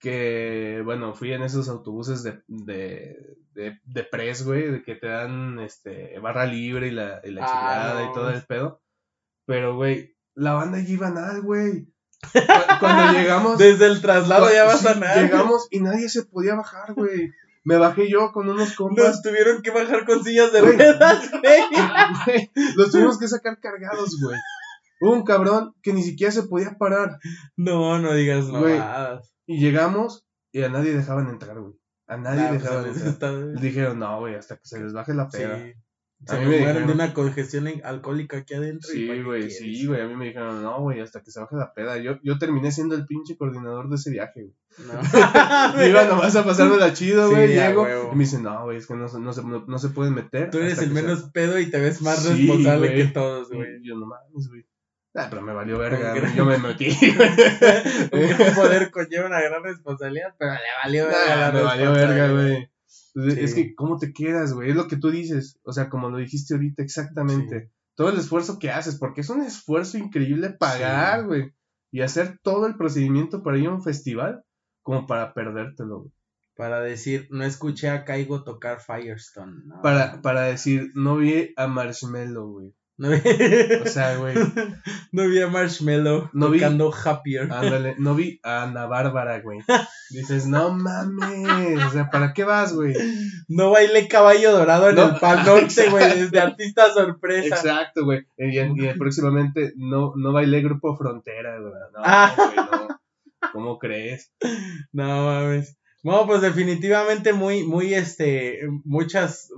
Que, bueno, fui en esos autobuses de, de, de, de press, güey, de que te dan este, barra libre y la, y la Ah, chingada no. y todo el pedo. Pero, güey, la banda ya iba nada, güey. Cu- Cuando *laughs* llegamos. Desde el traslado ya vas sí, a nada. Llegamos y nadie se podía bajar, güey. Me bajé yo con unos Nos compas. tuvieron que bajar con sillas de ruedas, *laughs* güey. Los tuvimos que sacar cargados, güey. Un cabrón que ni siquiera se podía parar. No, no digas mamadas. Y llegamos y a nadie dejaban entrar, güey. A nadie Ah, pues, dejaban *laughs* entrar. está- Dijeron, no, güey, hasta que se les baje la Sí. peda. Se A mí me mueren de dijeron- una congestión alcohólica aquí adentro. Sí, ¿para qué güey, sí, güey. A mí me dijeron, no, güey, hasta que se baje la peda. Yo, yo terminé siendo el pinche coordinador de ese viaje, güey. No. *laughs* Iba nomás a pasármela chido, Sí, güey. a llego y me dicen, no, güey, es que no, se- no, se, no, no se pueden meter. Tú eres el menos pedo y te ves más Sí, responsable que todos, güey. Yo, no mames, güey. Ah, pero me valió verga, yo me metí, *laughs* Un poder conlleva una gran responsabilidad, pero le valió verga Nah, la me valió verga, güey. Sí. Es que, ¿cómo te quedas, güey? Es lo que tú dices. O sea, como lo dijiste ahorita, exactamente. Todo el esfuerzo que haces, porque es un esfuerzo increíble pagar, Sí. güey. Y hacer todo el procedimiento para ir a un festival, como para perdértelo, güey. Para decir, no escuché a Caigo tocar Firestone. No, Para, para decir, no vi a Marshmello, güey. *laughs* no vi, O sea, güey, *laughs* no vi a Marshmello No vi- tocando Happier. ándale, no vi a Ana Bárbara, güey. Dices, no mames, o sea, ¿para qué vas, güey? No bailé caballo dorado en No. el Pal Norte, güey, *laughs* desde artista sorpresa. Exacto, güey. Y, y- y próximamente no, no bailé Grupo Frontera, güey. No, Ah. güey, no. ¿Cómo crees? No mames. No, pues definitivamente muy, muy, este, muchas.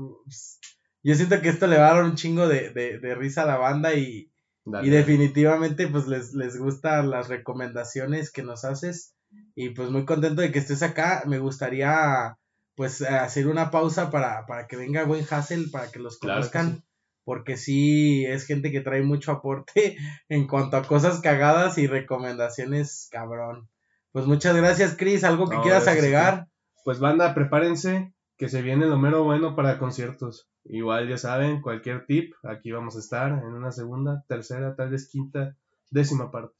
Yo siento que esto le va a dar un chingo de, de, de risa a la banda y, Dale. y definitivamente pues les, les gustan las recomendaciones que nos haces y pues muy contento de que estés acá. Me gustaría pues hacer una pausa para, para que venga buen Hassel, para que los Claro que conozcan. sí. Porque sí, es gente que trae mucho aporte *laughs* en cuanto a cosas cagadas y recomendaciones, cabrón. Pues muchas gracias, Chris. ¿Algo que No, quieras agregar? Pues banda, prepárense que se viene lo mero bueno para conciertos. Igual ya saben, cualquier tip, aquí vamos a estar en una segunda, tercera, tal vez quinta, décima parte.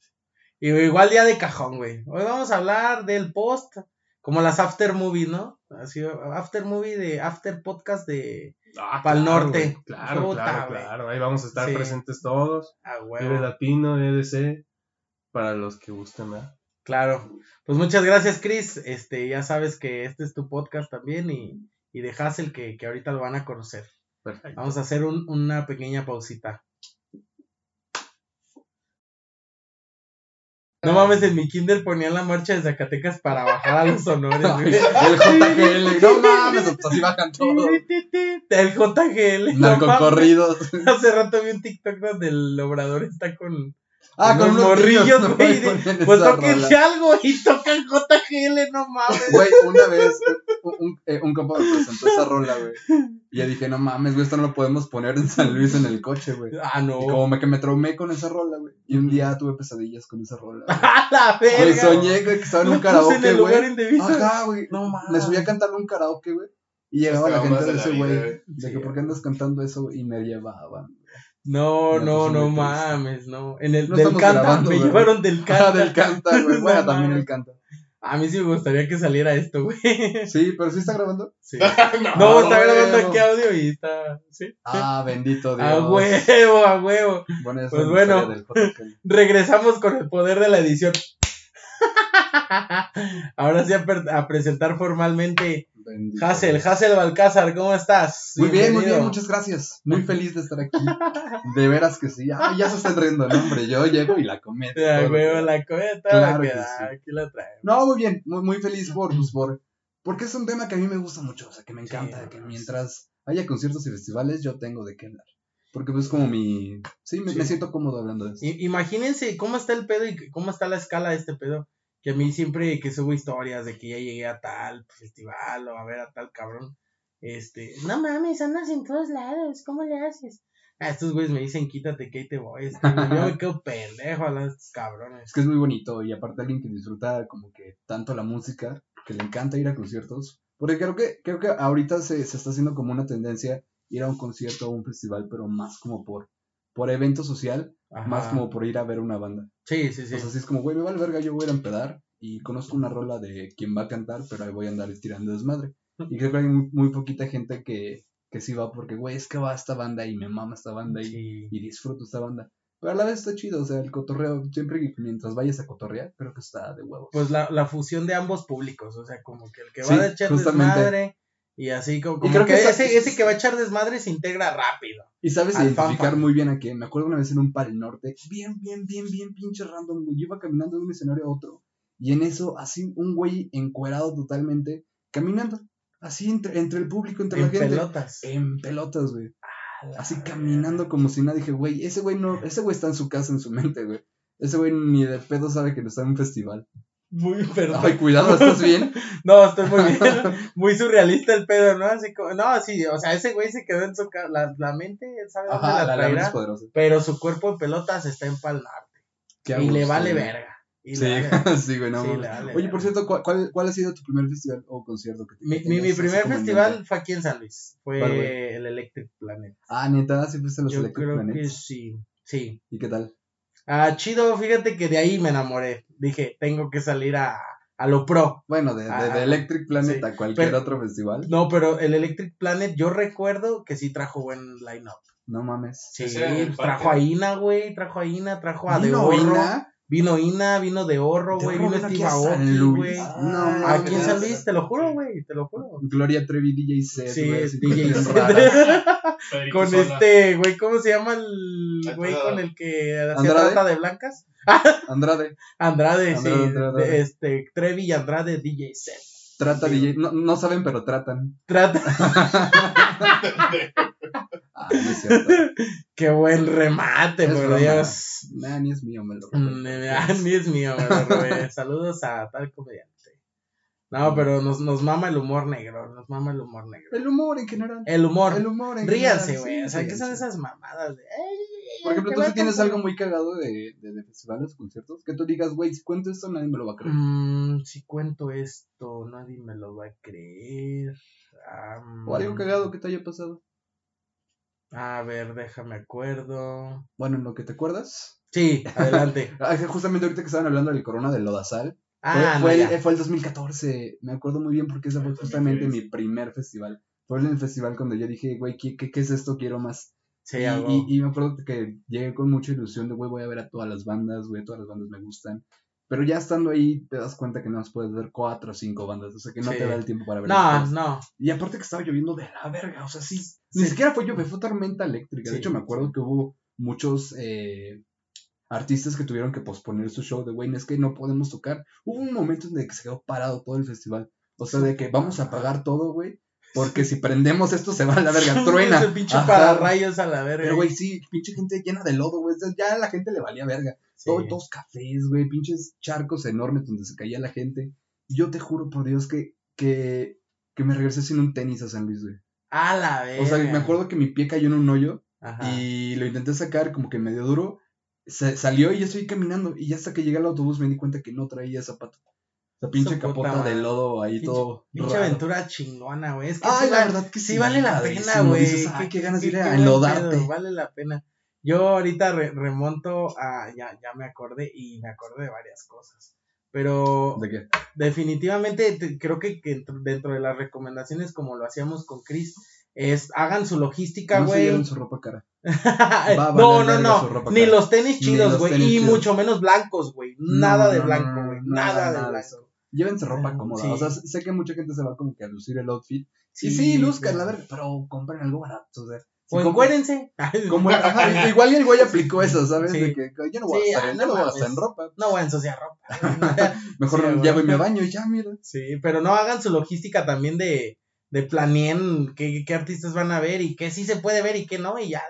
Y igual día de cajón, güey. Hoy vamos a hablar del post, como las after movie, ¿no? Así, after movie de after podcast de Ah, Pa'l claro, norte. Claro, claro, claro. Ahí vamos a estar Sí. presentes todos. a Vive. Latino, EDC, para los que gusten, ¿verdad? Claro. Pues muchas gracias, Chris. Este, ya sabes que este es tu podcast también y, y de Hassel que, que ahorita lo van a conocer. Perfecto. Vamos a hacer un- una pequeña pausita. No mames, en mi Kindle ponían la marcha de Zacatecas para bajar a los honores, *laughs* güey. El JGL, no mames, pues así bajan todos. El JGL. no. Narcocorridos. Hace rato vi un TikTok donde el obrador está con Ah, con unos morrillos, güey. no Pues rola. algo y tocan JGL, no mames. Güey, una vez un, un, eh, un compa me presentó esa rola, güey. Y ya dije, no mames, güey, esto no lo podemos poner en San Luis en el coche, güey. Ah, no. Y como me, que me traumé con esa rola, güey. Y un día tuve pesadillas con esa rola. *laughs* A la verga. soñé, güey, que estaba en un en karaoke, el lugar güey. indebido. Ajá, güey. No mames. Me subí a cantarle un karaoke, güey. Y llegaba la gente de ese güey, güey. de que por qué andas cantando eso y me llevaban. No, no, no muy triste. mames, no. En el No del canta, grabando, me llevaron del canta. *laughs* Ah, del canta, güey. *laughs* Bueno, No también el canta. A mí sí me gustaría que saliera esto, güey. Sí, pero sí está grabando. Sí. *laughs* no, No, está grabando aquí audio y está. Sí. Ah, bendito Dios. A huevo, a huevo. Bueno, Pues bueno. Regresamos con el poder de la edición. *laughs* Ahora sí a, presentar formalmente Bendito Hassel. Hassel Balcázar, ¿cómo estás? Muy bien, muy bien, muchas gracias. Muy feliz de estar aquí. *laughs* De veras que sí. Ah, ya se están riendo, no, hombre. Yo llego y la cometo. A todo lo huevo, la cometa, Claro que sí. aquí la traemos. No, muy bien. Muy, muy feliz por, pues, por. Porque es un tema que a mí me gusta mucho. O sea, que me encanta. Sí, que mientras haya conciertos y festivales, yo tengo de qué hablar. Porque pues como mi. Sí, me, Sí. me siento cómodo hablando de eso. I- Imagínense cómo está el pedo y cómo está la escala de este pedo. Que a mí siempre que subo historias de que ya llegué a tal festival o a ver a tal cabrón, este, no mames, andas en todos lados, ¿cómo le haces? Ah, estos güeyes me dicen quítate que ahí te voy. este, yo me pendejo a los cabrones. Es que es muy bonito y aparte alguien que disfruta como que tanto la música, que le encanta ir a conciertos. Porque creo que, creo que ahorita se, se está haciendo como una tendencia ir a un concierto o un festival, pero más como por, por evento social, Ajá. más como por ir a ver una banda. Sí, sí, sí. O sea, así es como, güey, me vale verga, yo voy a ir a empedar y conozco una rola de quien va a cantar, pero ahí voy a andar tirando desmadre. Y creo que hay muy, muy poquita gente que, que sí va porque, güey, es que va a esta banda y me mama esta banda y, Sí. y disfruto esta banda. Pero a la vez está chido, o sea, el cotorreo, siempre que mientras vayas a cotorrear, creo que está de huevos. Pues la, la fusión de ambos públicos, o sea, como que el que va a echar justamente. desmadre y así como, como creo que, ese, ese que va a echar desmadre se integra rápido. Y sabes identificar muy bien a quién. Me acuerdo una vez en un Pal Norte, bien, bien, bien, bien pinche random, güey. Yo iba caminando de un escenario a otro. Y en eso, así, un güey encuerado totalmente, caminando. Así entre, entre el público, entre En la gente. pelotas. En pelotas, güey. Así caminando como si nada. Dije, güey, ese güey no, ese güey está en su casa, en su mente, güey. Ese güey ni de pedo sabe que no está en un festival. Muy, pero. Ay, cuidado, ¿estás bien? *laughs* No, estoy muy bien. Muy surrealista el pedo, ¿no? Así como, no, sí, o sea, ese güey se quedó en su. La, la mente, él sabe dónde Ajá, la la, traerá. Pero su cuerpo en pelotas está en Pal Norte. Qué a Y le vale güey. verga. Y Sí, *laughs* sí, güey, no Sí, Oye, por cierto, ¿cuál, cuál, ha sido tu primer festival o concierto que te Mi, mi, primer festival fue aquí en San Luis. Fue el Electric Planet. Ah, neta, sí fuiste los Yo Electric creo que Planets. sí. Sí. ¿Y qué tal? Ah, chido, fíjate que de ahí me enamoré. Dije, tengo que salir a, a lo pro. Bueno, de, de, Ah, de Electric Planet sí. a cualquier Pero- otro festival. No, pero el Electric Planet, yo recuerdo que sí trajo buen line-up. No mames. Sí, trajo a Ina, güey, trajo a Ina, trajo a De ¿Vino Horro. Ina? Vino Ina, vino De Horro, De güey, vino Steve Aoki, güey. No, Aquí en mames. San Luis, te lo juro, güey, te lo juro. Gloria Trevi, DJ set, Sí, DJ set. Con Sola. este, güey, ¿cómo se llama el güey con el que hacía ¿Andrade? trata de blancas? Andrade, *laughs* Andrade, sí, Andrade, Andrade. de- este, Trevi y Andrade DJ set. trata Sí. DJ. No, no saben, pero tratan. Trata, *laughs* *laughs* Ah, no es cierto. *laughs* qué buen remate, Es por. Dios. Nah, ni es mío, me lo Mm, robé. ah, Ni es mío, me lo *laughs* robé. Saludos a tal comediante. No, pero nos, nos mama el humor negro, nos mama el humor negro. El humor en general. El humor. El humor en Ríanse, general, güey. sí, o sea, ¿qué son esas mamadas de. "Ay, Por ejemplo, tú a tienes cantar"? algo muy cagado de, de, de festivales conciertos. Que tú digas, güey, si cuento esto, nadie me lo va a creer. Mm, si cuento esto, nadie me lo va a creer. O algo cagado que te haya pasado. A ver, déjame acuerdo. Bueno, en lo que te acuerdas. Sí, adelante. *laughs* Ah, Justamente ahorita que estaban hablando del corona del Lodazal. Ah, fue, no, fue, el, fue el 2014. Me acuerdo muy bien porque ese fue justamente mi primer festival. Fue el festival cuando yo dije, güey, ¿qué, qué, qué es esto? Quiero más. Sí, y, y, y me acuerdo que llegué con mucha ilusión de, güey, voy a ver a todas las bandas, güey, todas las bandas me gustan. Pero ya estando ahí te das cuenta que no puedes ver cuatro o cinco bandas, o sea que no Sí. te da el tiempo para ver No, no. Y aparte que estaba lloviendo de la verga, o sea, sí. Sí. Ni siquiera fue lluvia, fue tormenta eléctrica. Sí, de hecho, me acuerdo que hubo muchos eh, artistas que tuvieron que posponer su show de, güey, es que no podemos tocar. Hubo un momento en el que se quedó parado todo el festival. O sea, de que vamos a apagar todo, güey. Porque si prendemos esto se va a la verga, *laughs* truena. Ese pinche Ajá. para rayos a la verga. Pero, güey, sí, pinche gente llena de lodo, güey. Ya a la gente le valía verga. Sí. Todo, todos cafés, güey, pinches charcos enormes donde se caía la gente. Y yo te juro por Dios que, que, que me regresé sin un tenis a San Luis, güey. A la verga. O sea, me acuerdo que mi pie cayó en un hoyo Ajá. y lo intenté sacar como que medio duro. Se, salió y ya estoy caminando. Y ya hasta que llegué al autobús me di cuenta que no traía zapato. Esa pinche puta capota de lodo ahí Pinche- todo. Pinche raro. aventura chingona, güey. Es que Ay, sí la verdad que sí sí, vale la pena, güey. Qué ganas de ir a enlodarte. pedo, Vale la pena. Yo ahorita re- remonto a, ya, ya me acordé y me acordé de varias cosas. Pero ¿De qué? definitivamente te- creo que, que dentro- de las recomendaciones, como lo hacíamos con Chris, es hagan su logística, No güey. lleven su ropa cara. *laughs* Va a no, no, no. Ni cara. los tenis Ni chidos, güey. Y chidos. mucho menos blancos, güey. Nada No, de no, blanco, no, no, güey. no, Nada nada, de blanco. Llévense ropa Ah, cómoda. sí. O sea, sé que mucha gente se va como que a lucir el outfit. Sí, y sí, luzcan, güey. la verga, pero compren algo barato. O sea, *laughs* Como- ajá, igual el güey aplicó eso, ¿sabes? Sí. De que yo no voy Sí, a estar, ah, en- no no voy a mames. estar en ropa. No voy a ensuciar ropa. *laughs* Mejor Sí, güey. llevo y me baño y ya, mira. Sí, pero no hagan su logística también de, de planeen qué, qué artistas van a ver y qué sí se puede ver y qué no, y ya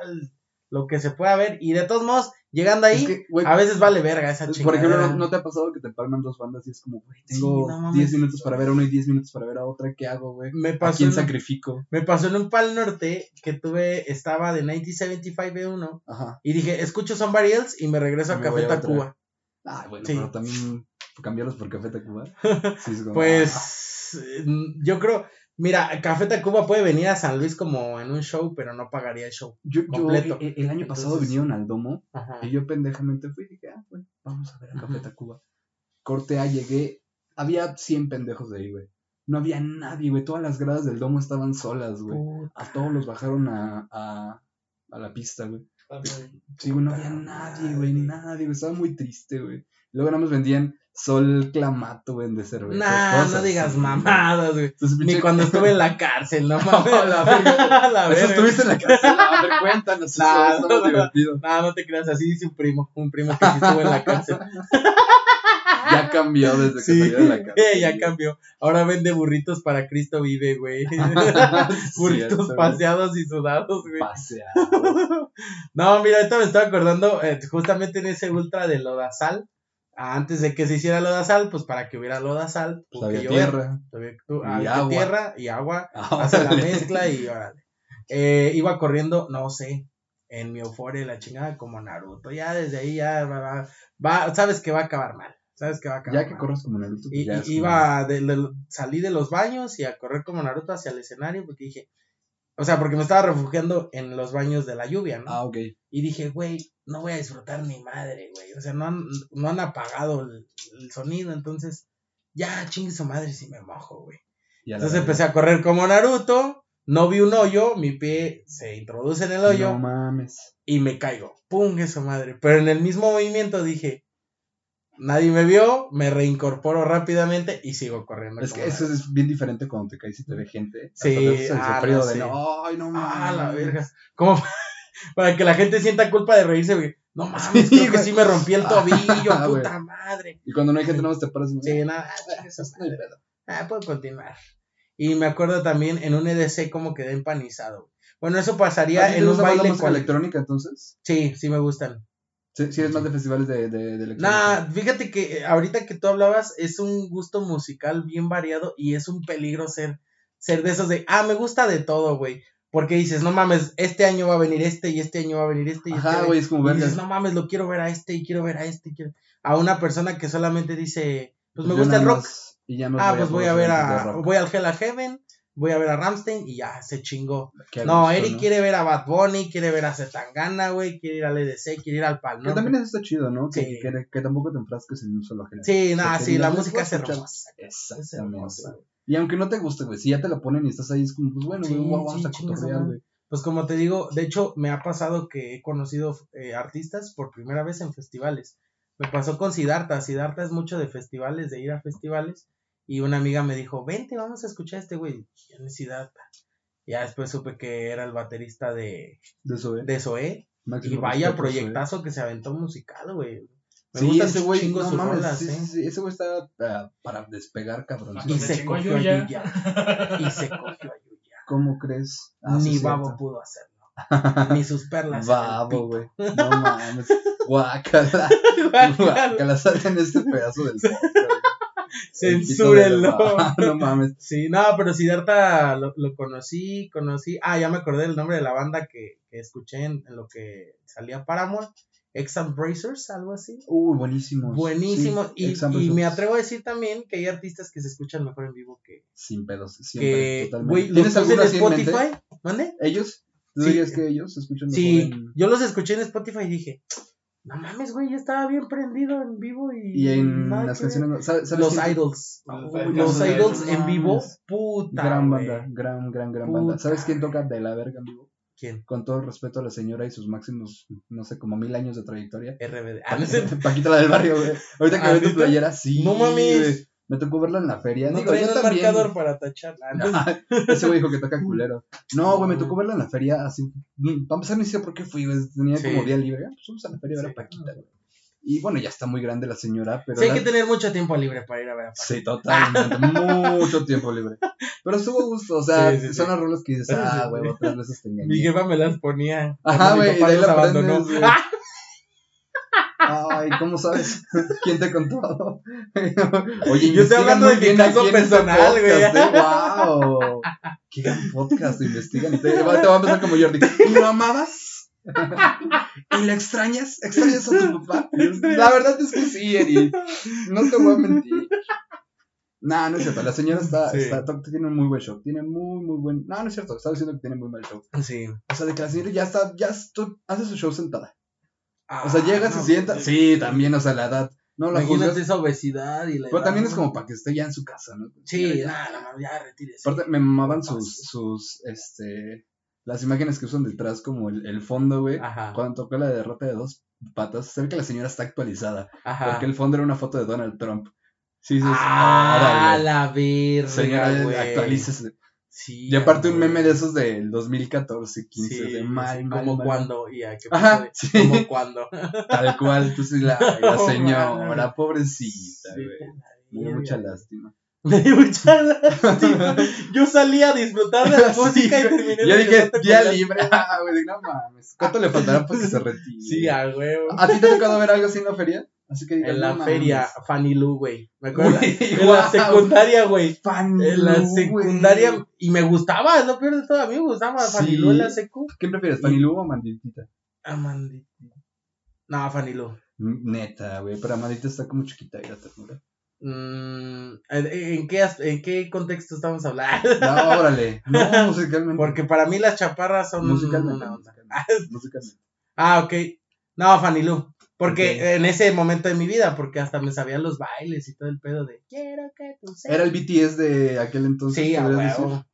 lo que se pueda ver. Y de todos modos, llegando ahí, Es que, güey, a veces vale verga esa Por chingadera. ejemplo, ¿no, no te ha pasado que te palman dos bandas y es como, güey, tengo Sí, no. 10 minutos para ver a una y 10 minutos para ver a otra, ¿qué hago, güey? ¿A quién en, sacrifico? me pasó en un Pal Norte que tuve, estaba de 1975 B1 Ajá. y dije, escucho Somebody Else y me regreso a Me Café. Tacuba. Ah, bueno, Sí. pero también cambiarlos por Café Tacuba. *laughs* Sí, como, ah, Pues eh, yo creo, mira, Café Tacuba puede venir a San Luis como en un show, pero no pagaría el show. yo, yo completo. el, el año pasado Entonces- vinieron al domo Ajá. y yo pendejamente fui y dije, ah, bueno, vamos a ver a Café Ujú. Tacuba. Corte A, llegué, había 100 pendejos de ahí, güey. No había nadie, güey. Todas las gradas del domo estaban solas, güey. Puta A todos los bajaron a, a, a la pista, güey. Sí, güey, no había nadie, güey, madre. nadie, güey. Estaba muy triste, güey. Luego nada más vendían sol clamato, güey, de cerveza. Nah, cosas no digas *laughs* mamadas, güey. Ni cuando estuve en la *laughs* cárcel, no mames. No, la verga. *laughs* La Eso verga. estuviste en la cárcel. A ver, cuéntanos. Nah, no, divertido. No, no te creas, así dice un primo, un primo que sí estuvo en la cárcel. Ya cambió desde que Sí, salió de la cárcel. ya cambió. Ahora vende burritos para Cristo vive, güey. burritos paseados y sudados, güey. Paseado. No, mira, ahorita me estaba acordando, eh, justamente en ese ultra de Lodazal, antes de que se hiciera Lodazal, pues para que hubiera Lodazal, Pues tuvo que había llover. tierra. Había- Y agua. tierra y agua, *laughs* Ah, hace la mezcla y órale. Eh, iba corriendo, no sé, en mi euforia y la chingada como Naruto. Ya desde ahí ya va, va- va- sabes que va a acabar mal. Sabes que va a acabar Ya que corres como Naruto. pues Y, ya y es como- iba, de, de- salí de los baños y a correr como Naruto hacia el escenario porque dije, o sea, porque me estaba refugiando en los baños de la lluvia, ¿no? Ah, ok. Y dije, güey, no voy a disfrutar mi madre, güey. O sea, no han, no han apagado el, el sonido, entonces ya chingue su madre si me mojo, güey. Entonces empecé a correr como Naruto, no vi un hoyo, mi pie se introduce en el hoyo No mames. y me caigo. ¡Pum! Eso madre. Pero en el mismo movimiento dije, nadie me vio, me reincorporo rápidamente y sigo corriendo. Es que eso es bien diferente cuando te caes y te ve gente. Sí, te el ah, sufrido no de no, ay, no mames. Ah, la verga. Como *laughs* para que la gente sienta culpa de reírse, güey. No mames, Sí, creo que sí me rompí el *laughs* tobillo, Ah, güey. puta madre. Y cuando no hay gente, nada más te paras. Sí, nada, ah, chingue su madre. Ah, puedo continuar. Y me acuerdo también en un EDC como quedé empanizado. Bueno, eso ¿A pasaría te en un gusta más la baile música electrónica entonces? Sí, sí me gustan. Sí, sí eres más de festivales de, de. Nah, fíjate que eh, ahorita que tú hablabas es un gusto musical bien variado y es un peligro ser, ser de esos de, ah, me gusta de todo, güey. Porque dices, no mames, este año va a venir este y este año va a venir este y Ajá, este. güey, es como y verga. dices, no mames, lo quiero ver a este y quiero ver a este. y quiero-". A una persona que solamente dice, pues me Yo gusta el rock. más- Y ya no Ah, pues voy a ver a, voy al Hell a Heaven, voy a ver a Ramstein y ya, se chingó. No, gusto, Eric ¿no? quiere ver a Bad Bunny, quiere ver a Zetangana, güey, quiere ir al EDC, quiere ir al Pal Que también eso está chido, ¿no? Que, Sí. que, que tampoco te enfrasques en un solo género. Sí, nada, sí, la música es hermosa. Exactamente. Y aunque no te guste, güey, si ya te la ponen y estás ahí, es como, pues bueno, Sí, güey, vamos sí, a cotorrear, güey. Pues como te digo, de hecho me ha pasado que he conocido eh, artistas por primera vez en festivales. Me pasó con Siddhartha. Siddhartha es mucho de festivales, de ir a festivales. Y una amiga me dijo, vente, vamos a escuchar a este güey. ¿Quién es Siddhartha? Ya después supe que era el baterista de, De ¿eh? de Zoé. Y vaya Zoé. proyectazo que se aventó musical, güey. Me Sí, gustan ese güey, no sus mames, rolas, sí, ¿eh? sí, sí, ese güey está ah, para despegar, cabrón. Y se cogió a Yuya. Yuya. Y se cogió a Yuya. ¿Cómo crees? Ah, Ni Babo cierto. pudo hacerlo. *laughs* Ni sus perlas. Babo, güey. No mames. *laughs* Guácala. Guácala, sale en este pedazo del *laughs* podcast. Censúrenlo. *laughs* No mames. Sí, no, pero Siddhartha lo, lo conocí, conocí. Ah, ya me acordé del nombre de la banda que, que escuché en, en lo que salía Paramore. Ex Embracers, algo así. Uy. Buenísimo. Sí, y, y me atrevo a decir también que hay artistas que se escuchan mejor en vivo que. Sin pedos, siempre, que totalmente. los ¿Tienes puse en? Spotify. ¿Mande? ¿Ellos? ¿Tú Sí. dirías que ellos se escuchan mejor Sí, en- yo los escuché en Spotify y dije, no mames, güey, yo estaba bien prendido en vivo y. Y en nada las que ver". canciones... ¿sabes- sabes Los quién- idols. Los Uy, Idols. Los en vivo, puta. Gran güey. banda, gran, gran, gran Puta. banda. ¿Sabes quién toca de la verga en vivo? ¿Quién? Con todo el respeto a la señora y sus máximos, no sé, como mil años de trayectoria. RBD. Ah, no sé. Paquita la del barrio, güey. Ahorita que ¿Ah, veo tu neta? playera, sí. No mames. güey. Me tocó verla en la feria. No Digo, yo un también. marcador para tacharla. Entonces, *laughs* Ese güey dijo que toca culero. No, güey, me tocó verla en la feria así. Para empezar, ni sé por qué fui, güey. Tenía Sí. como día libre. Pues vamos a la feria a ver a Paquita, güey. Y bueno, ya está muy grande la señora, pero. sí, hay la- que tener mucho tiempo libre para ir a ver a Paquita. Sí, totalmente. *laughs* mucho tiempo libre. Pero estuvo gusto. O sea, Sí, sí, sí. son las rolas que dices, ah, güey, otras veces te engañé. Mi jefa me las ponía. Ajá, güey, y de ahí la abandonó. aprendes, güey. *laughs* Ay, ¿cómo sabes? *laughs* ¿Quién te contó? *laughs* Oye, Yo estoy hablando de mi caso personal, güey. ¡Wow! ¡Qué gran podcast! Investigan. Te, te va a empezar como Jordi. ¿Y lo amabas? ¿Y lo extrañas? ¿Extrañas a tu papá? La verdad es que sí, Eri. No te voy a mentir. No, no es cierto. La señora está, Sí. está, tiene un muy buen show. Tiene muy, muy buen. No, no es cierto. Estaba diciendo que tiene muy mal show. Sí. O sea, de que la señora ya está, ya estu- hace su show sentada. Ah, O sea, llega, se no, sienta. pues, Sí, también, o sea, la edad. No la juzgas. esa obesidad y la Pero edad, también es como para que esté ya en su casa, ¿no? Sí, Ya- nada, no, ya retírese. Aparte, me mamaban sus, sus, este, las imágenes que usan detrás como el, el fondo, güey. Ajá. Cuando tocó la derrota de dos patas, se ve que la señora está actualizada. Ajá. Porque el fondo era una foto de Donald Trump. Sí, sí, sí. Ah, órale. la verga, Señora, actualícese. Sí, Y aparte un güey. meme de esos del 2014, 15, Sí, de mal, sí, mal, como mal. cuando y a qué Ajá, de- sí. como cuando. *laughs* Tal cual, entonces la, *laughs* la señora, mames. pobrecita, güey. Me dio mucha lástima. *laughs* Me dio mucha lástima. Yo salí a disfrutar de la música y terminé. Yo dije, día libre. Ah, güey, no mames. ¿Cuánto le faltará para que se retire? Sí, a huevo. ¿A ti te ha tocado ver algo así en la feria? Así que digas, En la no feria, mames. Fanny Lu, güey. Me acuerdo. Güey, en *laughs* la secundaria, güey. Fanny En la secundaria. Y me gustaba, es lo peor de todo. A mí me gustaba Sí. Fanny Lu en la secu. ¿Qué prefieres, Fanny Lu o Amanditita? Amandita. No, Fanny Lu. Neta, güey, pero Amandita está como chiquita y la ternura. Mm, ¿en, en qué, ¿En qué contexto estamos hablando? *laughs* No, órale. No, *laughs* musicalmente. Porque para mí las chaparras son musicalmente. una onda. musicalmente. Ah, ok. No, Fanny Lu. Porque en ese momento de mi vida, porque hasta me sabían los bailes y todo el pedo de quiero que tú seas. Era el BTS de aquel entonces.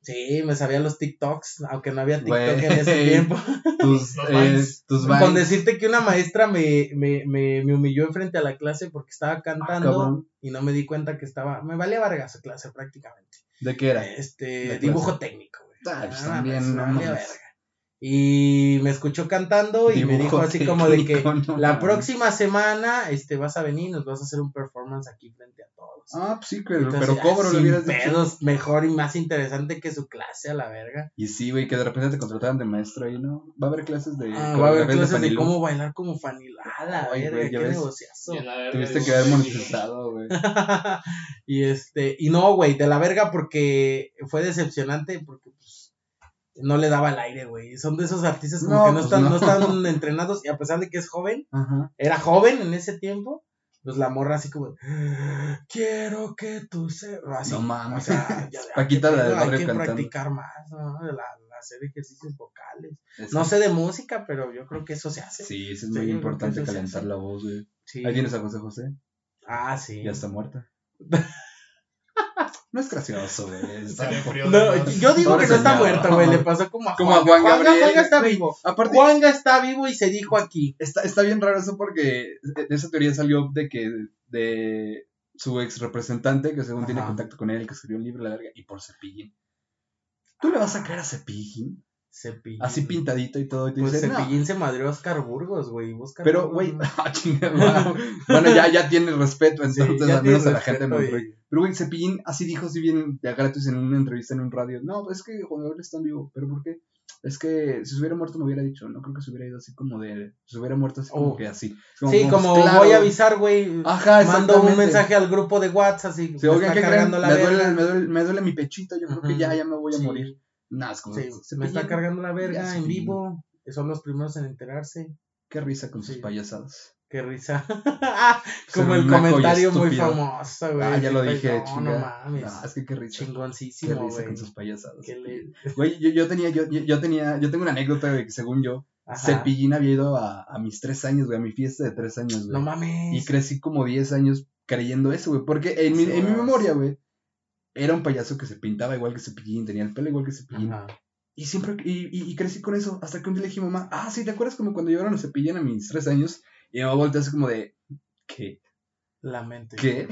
Sí, me sabía los TikToks, aunque no había TikTok en ese *laughs* tiempo. Tus, eh, tus Con decirte que una maestra me, me, me, me humilló enfrente a la clase porque estaba cantando Cabrón. y no me di cuenta que estaba. Me valía verga su clase prácticamente. ¿De qué era? Este, dibujo técnico, güey. Ah, pues Ah, también, me no valía mames. verga. Y me escuchó cantando y me dijo así como de que *laughs* no la próxima semana este vas a venir y nos vas a hacer un performance aquí frente a todos. Ah, pues sí, pero, Entonces, pero cobro, lo hubieras dicho. pedos, mejor y más interesante que su clase a la verga. Y sí, güey, que de repente te contrataran de maestro ahí, ¿no? Va a haber clases de. Ah, va a haber clases de cómo bailar como Fanila. A la Ay, verga, qué ves. negociazo. Verga Tuviste que haber monetizado, güey. *laughs* y este, y no, güey, de la verga porque fue decepcionante porque no le daba el aire, güey. Son de esos artistas como No, que no pues están, no. no. están entrenados y a pesar de que es joven, Ajá. era joven en ese tiempo, pues la morra así como, quiero que tú seas, así, No mames. o sea, ya- *laughs* Paquita la del hay barrio que cantando. practicar más, ¿no? De la- hacer ejercicios vocales. Es No sé de música, pero yo creo que eso se hace. Sí, eso es Sí, muy importante calentar la voz, güey. Sí. Ahí tienes a José José. Ah, sí. Ya está muerta. *laughs* No es gracioso, güey. *laughs* Está No, yo digo Pobre que no está señor. muerto, güey. Le pasó como a Como a Juanga. Juan Gabriel. Juanga está vivo. Aparte, Juanga está vivo y se dijo aquí. está, está bien raro eso porque de esa teoría salió de que de su ex representante, que según tiene contacto con él, que escribió un libro a la verga, y por Cepillín. ¿Tú le vas a creer a Cepillín? Cepillín. Así pintadito y todo. Y Pues dices, "No". Cepillín se madrió a Oscar Burgos, güey. Pero, güey, *laughs* ah, bueno, ya, ya tiene respeto Sí, entonces, ya al menos a la gente de Monterrey. Pero, güey, Cepillín así dijo, así bien ya gratis en una entrevista en un radio. No, es que Juan Gabriel está en vivo. ¿Pero por qué? Es que si se hubiera muerto me hubiera dicho. No creo que se hubiera ido así como de. Se hubiera muerto así como Oh. que así. Sí, como claro. voy a avisar, güey. Ajá, Mando un mensaje al grupo de WhatsApp así. Sí, me oigan, está ¿qué creen? Me duele, me, duele, me duele mi pechito. Yo creo que ya, ya me voy a Sí. morir. Es como. Sí, me está cargando la verga en vivo. Son los primeros en enterarse. Qué risa con sus payasadas. Qué risa. *laughs* Como el comentario muy famoso, güey. Ah, ya lo Qué dije, No, no mames. No, es que qué risa. Qué Chingoncísimo, risa güey. con sus payasadas. Qué Güey, yo, yo tenía, yo, yo, tenía, yo tengo una anécdota de que según yo. Cepillín había ido a, a mis tres años, güey, a mi fiesta de tres años, güey. No mames. Y crecí como 10 años creyendo eso, güey. Porque en mi, en mi memoria, güey, era un payaso que se pintaba igual que Cepillín, tenía el pelo igual que Cepillín. Ajá. Y siempre, y, y, y crecí con eso, hasta que un día le dije a mamá, ah, sí, ¿te acuerdas como cuando llevaron a Cepillín a mis tres años? Y mi mamá volteó así como de, ¿qué? Lamento. ¿Qué?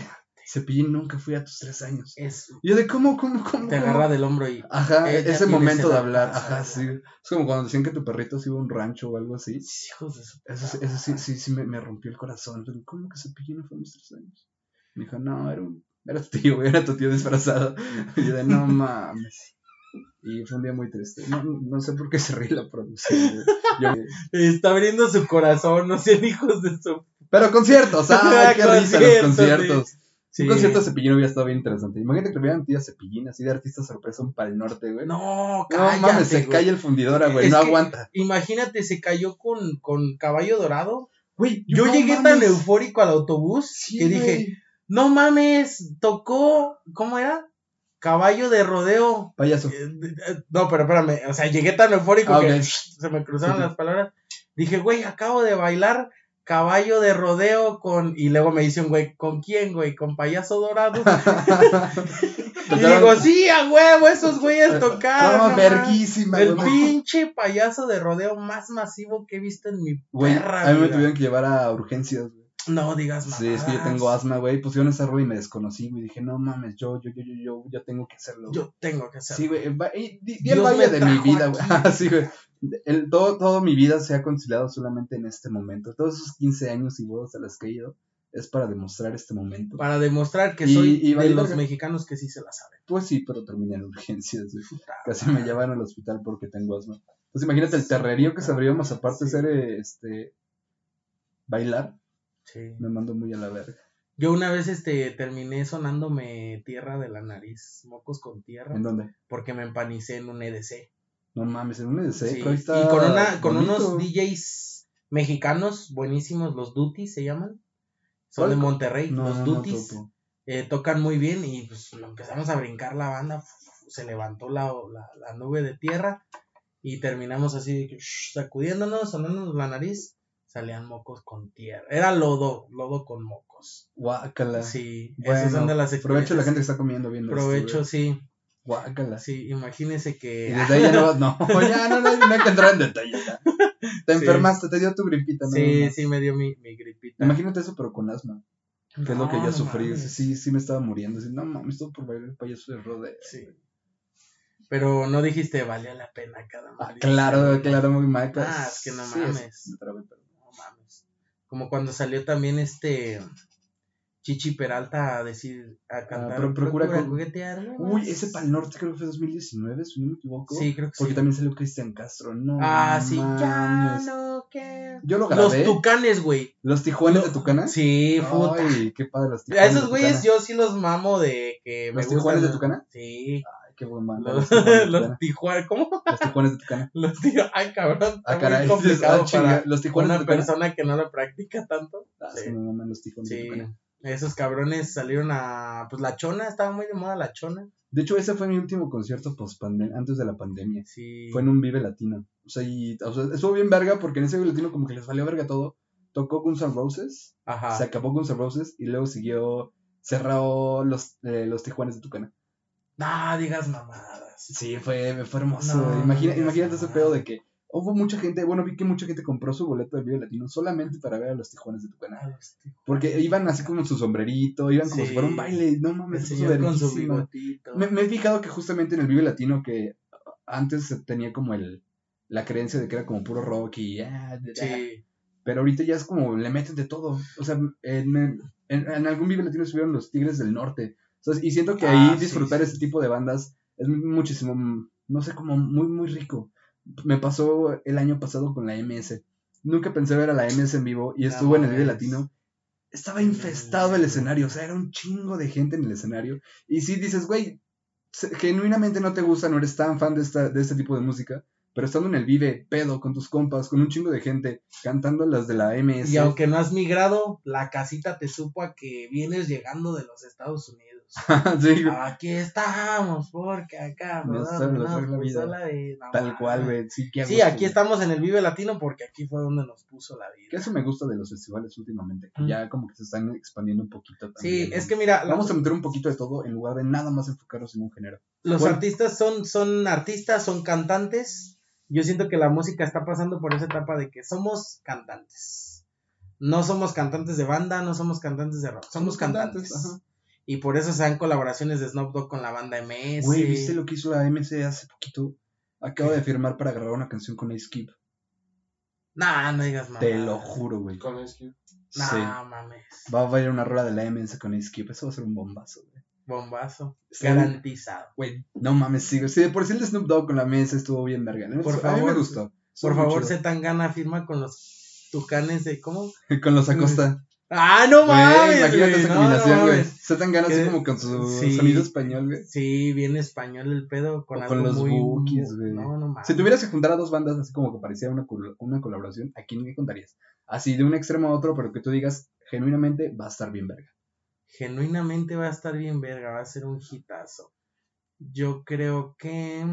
Cepillín nunca fui a tus tres años. Es, Y yo de, ¿cómo, cómo, cómo? te cómo?". agarra del hombro y. Ajá, ese momento de hablar, ajá, sí. Es como cuando decían que tu perrito se iba a un rancho o algo así. Hijos de su. Eso, sí- eso sí, sí, sí me, me rompió el corazón. Yo, ¿Cómo que Cepillín no fue a mis tres años? Me dijo, no, era, un, era tu tío, güey, era tu tío disfrazado. *laughs* Y yo de, no *laughs* mames. Y fue un día muy triste. No, no sé por qué se ríe la producción. Yo- *laughs* Está abriendo su corazón, no sean hijos de su. Pero conciertos, ¡ay, qué risa los Conciertos! Sí. Un concierto de Cepillín hubiera estado bien interesante. Imagínate que hubieran tío Cepillín, así de artista sorpresa, un para el norte, güey. No, No cállate, mames, se güey. cae el fundidora, güey, Es no aguanta. Imagínate, se cayó con, con caballo dorado. Güey, Yo no llegué tan eufórico al autobús Sí, que dije. No mames, tocó, ¿cómo era? Caballo de rodeo. Payaso. Eh, eh, No, pero espérame, o sea, llegué tan eufórico Ah, que *laughs* se me cruzaron Sí, sí. las palabras. Dije, güey, acabo de bailar caballo de rodeo con... Y luego me dice un güey, ¿con quién, güey? ¿Con payaso dorado? *laughs* y digo, sí, a huevo, esos güeyes *laughs* tocaron. Verguísima, mames". El güey. pinche payaso de rodeo más masivo que he visto en mi Güey, perra a mí me vida. tuvieron que llevar a urgencias, güey. No digas más. Sí, es que yo tengo asma, güey. Pusieron esa rola y me desconocí, güey. Dije, no mames, yo, yo, yo, yo, yo, yo tengo que hacerlo. Yo tengo que hacerlo. Sí, güey. el el me de mi vida, güey. *laughs* sí, güey. El, todo, todo mi vida se ha conciliado solamente en este momento. Todos esos 15 años y bodas a las que he ido es para demostrar este momento. Para demostrar que Y- soy y de los mexicanos que sí se la saben. Pues sí, pero terminé en urgencias, güey. *laughs* Casi me llevaron al hospital porque tengo asma. Pues imagínate el terrerío que sabríamos, aparte de ser, este, bailar, Sí. me mandó muy a la verga. Yo una vez este terminé sonándome tierra de la nariz, mocos con tierra, ¿En dónde? porque me empanicé en un EDC. No mames, en un EDC, Sí, pero ahí está Y con una, con bonito. unos DJs mexicanos buenísimos, los Duty se llaman. Son ¿Cuál? de Monterrey, No, los no, Duties. eh, tocan muy bien y pues lo empezamos a brincar la banda, se levantó la, la, la nube de tierra y terminamos así sacudiéndonos, sonándonos la nariz, salían mocos con tierra. Era lodo, lodo con mocos. Guácala. Sí, Bueno, esas son de las Provecho a la gente que experiencias. está comiendo viendo esto, Provecho, güey. sí, Guácala. sí, imagínese Y que... desde ahí ya no, *laughs* no, *laughs* ya no, no, no hay que entrar en detalle. ya. Te Sí. enfermaste, te dio tu gripita, ¿no? sí, sí, me dio mi, mi gripita. Imagínate eso, pero con asma. Que es lo que ya sufrí. mames. Sí, sí me estaba muriendo. Así, no mames, todo por bailar el payaso de rodeo. Sí. Pero no dijiste, valió la pena cada Ah, morir". claro, claro, muy mal. pero Ah, es que no sí, mames. me trabé, pero- mames. Como cuando salió también este Chichi Peralta a decir, a cantar. Ah, pero procura con- juguetear. Uy, ese Pal Norte creo que fue 2019, si no me equivoco. Sí, creo que Porque sí. también salió Cristian Castro. No, Ah, sí. Ya no que. Yo lo Los grabé. Los, tucanes, güey. Tijuanes Lo- de Tucana. Sí, puta. Ay, qué padre los A Tijuanes. esos de güeyes yo sí los mamo de que me ¿Los gustan. Tijuanes de Tucana? Sí. Ay, qué buen banda. Los, *laughs* Los de. Tijuanes, ¿cómo? Los Tijuanes de Tucana. Los Tijuanes, ay cabrón, Ah, caray. muy *laughs* complicado Ah, para Los Tijuanes de una persona que no lo practica tanto. Ah, Sí. me maman los Tijuanes de Sí, Tucana. esos cabrones salieron a. Pues la chona, estaba muy de moda la chona. De hecho, ese fue mi último concierto post antes de la pandemia. Sí. Fue en un Vive Latino. O sea, y, o sea, estuvo bien verga porque en ese Vive Latino como que les valió verga todo. Tocó Guns N' Roses, Ajá. se acabó Guns N' Roses y luego siguió, cerró los, eh, los Tijuanes de Tucana. No digas mamadas. Sí, fue, fue hermoso. No. Imagina- no imagínate ese pedo de que hubo mucha gente, bueno, vi que mucha gente compró su boleto de Vive Latino solamente para ver a los Tijuanes de los Tijuanes. Porque iban así como en su sombrerito, iban como Sí. si fuera un baile. No mames, con su bigotito. Me, me he fijado que justamente en el Vive Latino que antes tenía como el la creencia de que era como puro rock y ah, Sí. pero ahorita ya es como le meten de todo. O sea, en, en, en algún Vive Latino estuvieron los Tigres del Norte. Y siento que ahí Ah, disfrutar sí. ese tipo de bandas es muchísimo, no sé, como muy, muy rico. Me pasó el año pasado con la MS. Nunca pensé ver a la MS en vivo y No estuvo en el Vive. Latino. Estaba infestado el escenario, o sea, era un chingo de gente en el escenario. Y si dices, güey, genuinamente no te gusta, no eres tan fan de, esta, de este tipo de música, Pero estando en el Vive, pedo, con tus compas, con un chingo de gente, cantando las de la MS. Y aunque no has migrado, la casita te supo a que vienes llegando de los Estados Unidos. *laughs* sí, güey. Aquí estamos, porque acá, No ¿verdad? sé, lo No, trae la vida. Tal cual, güey. Sí, aquí estamos en el Vive Latino porque aquí fue donde nos puso la vida. Que eso me gusta de los festivales últimamente, que Mm. ya como que se están expandiendo un poquito también. Sí, es que mira, Vamos a meter un poquito de todo en lugar de nada más enfocarnos en un género. los bueno. artistas son, son artistas, son cantantes. Yo siento que la música está pasando por esa etapa de que somos cantantes. No somos cantantes de banda, no somos cantantes de rock, somos, Somos cantantes, cantantes. ajá. Y por eso se dan colaboraciones de Snoop Dogg con la banda MS. Güey, ¿viste lo que hizo la MC hace poquito? Acaba de firmar para grabar una canción con Ice Cube. Nah, no digas más. Te lo juro, güey. Con Ice Cube. Nah, Sí. mames. Va a haber una rola de la MS con Ice Cube. Eso va a ser un bombazo, güey. Bombazo. Sí. Garantizado. Güey, no mames, sí. Sí, de por sí el de Snoop Dogg con la MS estuvo bien verga. ¿no? Por a mí me favor, gustó. Por favor, chido. Zetangana firma con los tucanes de. ¿Cómo? *laughs* Con los Acosta. ¡Ah, no mames! imagínate güey, esa no, no combinación, güey. mames. Se tan ganas así como con su sí. sonido español, güey. Sí, bien español el pedo con O algo con los muy. Bookies, güey. No, no mames. Si tuvieras que juntar a dos bandas así como que pareciera una, una colaboración, ¿a quién le contarías? Así de un extremo a otro, pero que tú digas, genuinamente va a estar bien verga. Genuinamente va a estar bien verga, va a ser un hitazo. Yo creo que.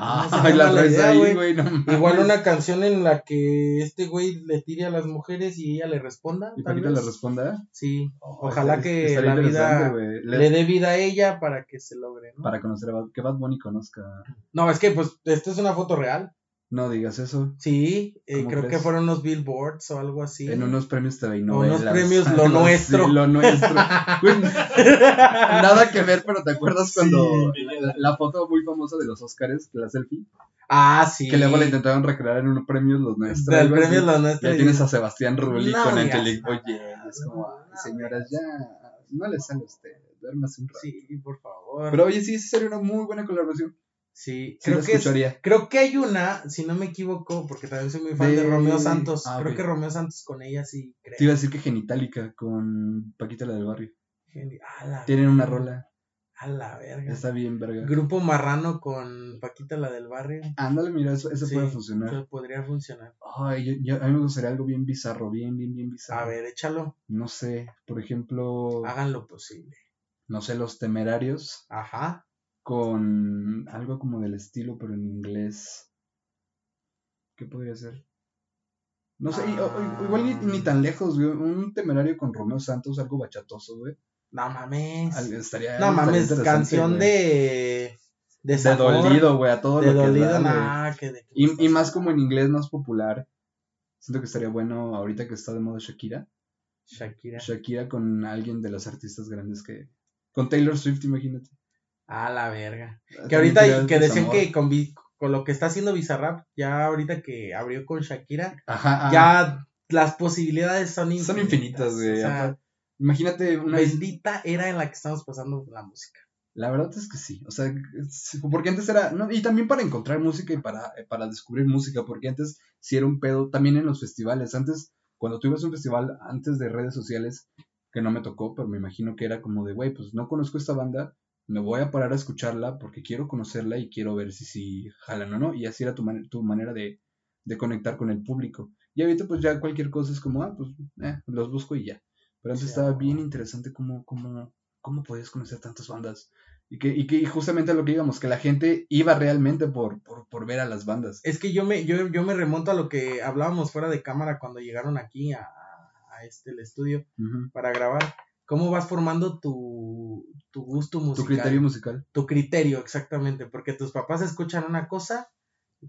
Ah, No la traes idea, ahí, güey. no. Igual una canción en la que este güey le tire a las mujeres y ella le responda. Y Paquita le responda. Sí. Oh, Ojalá es- que la vida. Le- le dé vida a ella para que se logre, ¿no? Para conocer a Bad, que Bad Bunny conozca. No, es que pues esta es una foto real. No digas eso. Sí, eh, ¿Cómo creo crees? que fueron unos billboards o algo así. En unos premios TV y novelas. Unos premios Lo *laughs* Nuestro. lo nuestro. *laughs* Nada que ver, pero ¿te acuerdas cuando la, la foto muy famosa de los Oscars, la selfie? ah, sí. Que luego la intentaron recrear en unos premios los nuestros. Del premio. Lo Nuestro. Ya tienes a Sebastián Rulli No con digas Angelique nada, Oye. Es como, no "Ay, señoras, ya no le sale a usted. Duérmase un rato. Sí, por favor. Pero oye, sí, sí sería una muy buena colaboración. Sí, Sí creo que es- creo que hay una, si no me equivoco, porque también soy muy fan de, De- Romeo Santos. Ah, creo que Romeo Santos con ella sí creo. Te iba a decir que Genitalica con Paquita la del barrio. Geni- A la, Tienen una rola. a la verga. Está bien, verga. Grupo Marrano con Paquita la del barrio. Ándale, mira, eso, eso Sí, puede funcionar. que podría funcionar. Ay, yo, yo- a mí me gustaría algo bien bizarro, bien, bien, bien bizarro. A ver, échalo. No sé, por ejemplo, Hagan lo posible. no sé, los temerarios Ajá. Con algo como del estilo, pero en inglés. ¿Qué podría ser? No sé, igual ni, ni tan lejos, güey. Un temerario con Romeo Santos, algo bachatoso, güey. No mames. Al- Estaría, No mames, canción güey. de. De, De dolido, güey, a todo De lo que dolido, da, güey. nah, que de- Y, y más como en inglés más popular. Siento que estaría bueno ahorita que está de moda Shakira. Shakira. Shakira con alguien de los artistas grandes que. Con Taylor Swift, imagínate. A la verga. Que También ahorita que decían que con, lo que está haciendo Bizarrap, ya ahorita que abrió con Shakira, Ajá, ajá. ya las posibilidades son infinitas. Son infinitas, güey. O sea, Aparte, Imagínate una. bendita era en la que estamos pasando la música. La verdad es que sí. O sea, porque antes era. no, y también para encontrar música y para, para descubrir música. Porque antes sí era un pedo. También en los festivales. Antes, cuando tú ibas a un festival, antes de redes sociales, que no me tocó, pero me imagino que era como de, güey, pues no conozco esta banda. Me voy a parar a escucharla porque quiero conocerla y quiero ver si, si jalan o no. Y así era tu, man- tu manera de, de conectar con el público. Y ahorita, pues ya cualquier cosa es como, ah, pues eh, los busco y ya. Pero antes Sí, estaba bien interesante cómo, cómo, cómo podías conocer tantas bandas. Y que, y que justamente a lo que íbamos, que la gente iba realmente por, por, por ver a las bandas. Es que yo me, yo, yo me remonto a lo que hablábamos fuera de cámara cuando llegaron aquí a, a este el estudio para grabar. ¿Cómo vas formando tu, tu gusto musical? Tu criterio musical. tu criterio, exactamente, porque tus papás escuchan una cosa,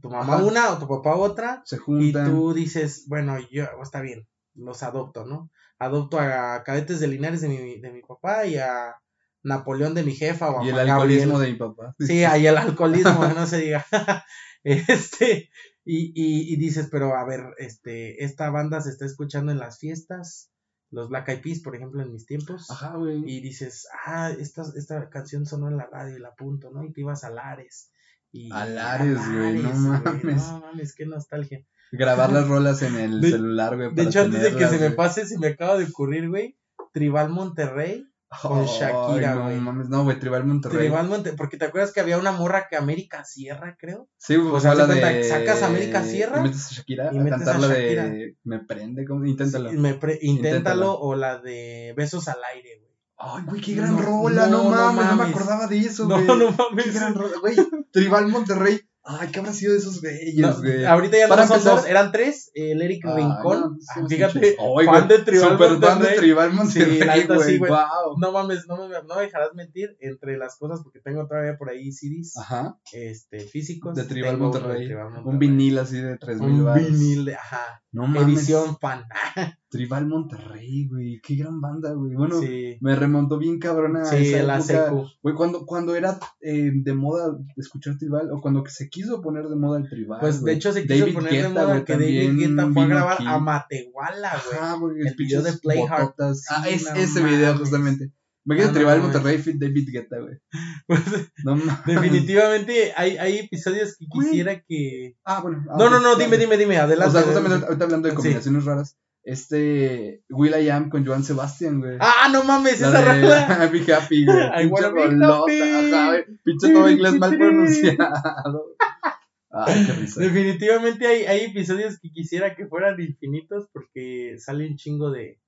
tu mamá Ajá. una o tu papá otra, Se y juntan. tú dices, bueno, yo, está bien, los adopto, ¿no? Adopto a cadetes de Linares de mi, de mi papá y a Napoleón de mi jefa o a y el alcoholismo Gabriel. de mi papá. Sí, ahí el alcoholismo, *laughs* no se diga. *laughs* este, y, y, y dices, pero a ver, este, esta banda se está escuchando en las fiestas, los Black Eyed Peas, por ejemplo, en mis tiempos. Ajá, güey. Y dices, ah, esta, esta canción sonó en la radio y la apunto, ¿no? Y te ibas a Lares. Y, A Lares, güey, no mames. No mames, qué nostalgia. Grabar las rolas en el De- celular, güey. De hecho, antes de que se me pase, se me acaba de ocurrir, güey, Tribal Monterrey Con Shakira, güey. No mames, no, güey, Tribal Monterrey. Tribal porque te acuerdas que había una morra que América Sierra, creo. Sí, Pues, o sea, haz la de sacas América Sierra Y metes a Shakira y a metes cantar a la de. Me prende. Inténtalo. Sí, me pre- inténtalo Inténtalo. o la de Besos al aire, güey. Ay, güey, qué gran No, rola, no, no, no mames, no me mames. acordaba de eso, No, güey. no Qué mames. gran rola, güey. Tribal Monterrey. Ay, ¿qué habrá sido de esos güeyes, No, güey? ahorita ya no son dos, eran tres. El Eric Ah, Rincón. no, sí, sí, fíjate, sí. Ay, fan güey, de Tribal Super fan de Monterrey. Tribal Monterrey, la neta, sí, güey. güey. Wow. No mames, no me, no me dejarás mentir entre las cosas porque tengo todavía por ahí CDs Ajá. este, físicos. De Tribal Tengo uno de Monterrey. Tribal Monterrey. Un vinil así de 3000 Un baros. vinil de, ajá, No mames. edición fan. *laughs* Tribal Monterrey, güey. Qué gran banda, güey. Bueno, sí, me remontó bien cabrona sí, esa la época. Güey, cuando, cuando era eh, de moda escuchar tribal, o cuando que se quiso poner de moda el tribal. Pues de hecho se quiso David poner de moda güey, que David Guetta fue a grabar aquí. a Matehuala, güey. Ajá, güey. el video de pinches Play Hard. bototas. Ah, es ese video, justamente. Imagínate No, Tribal no Monterrey fit David Guetta, güey. *laughs* Pues, No definitivamente hay, hay episodios que Güey. quisiera que... Ah, bueno. ah, No, no, no, dime, dime, dime, adelante. O sea, justamente ahorita hablando de Sí. combinaciones raras. Este. Will I Am con Joan Sebastián, güey. Ah, no mames, La esa de rola. *laughs* Happy, güey. *laughs* I wanna be rolota, happy. ajá, güey. Pinche todo inglés mal pronunciado. Ay, qué risa. Definitivamente hay, hay episodios que quisiera que fueran infinitos porque sale un chingo de,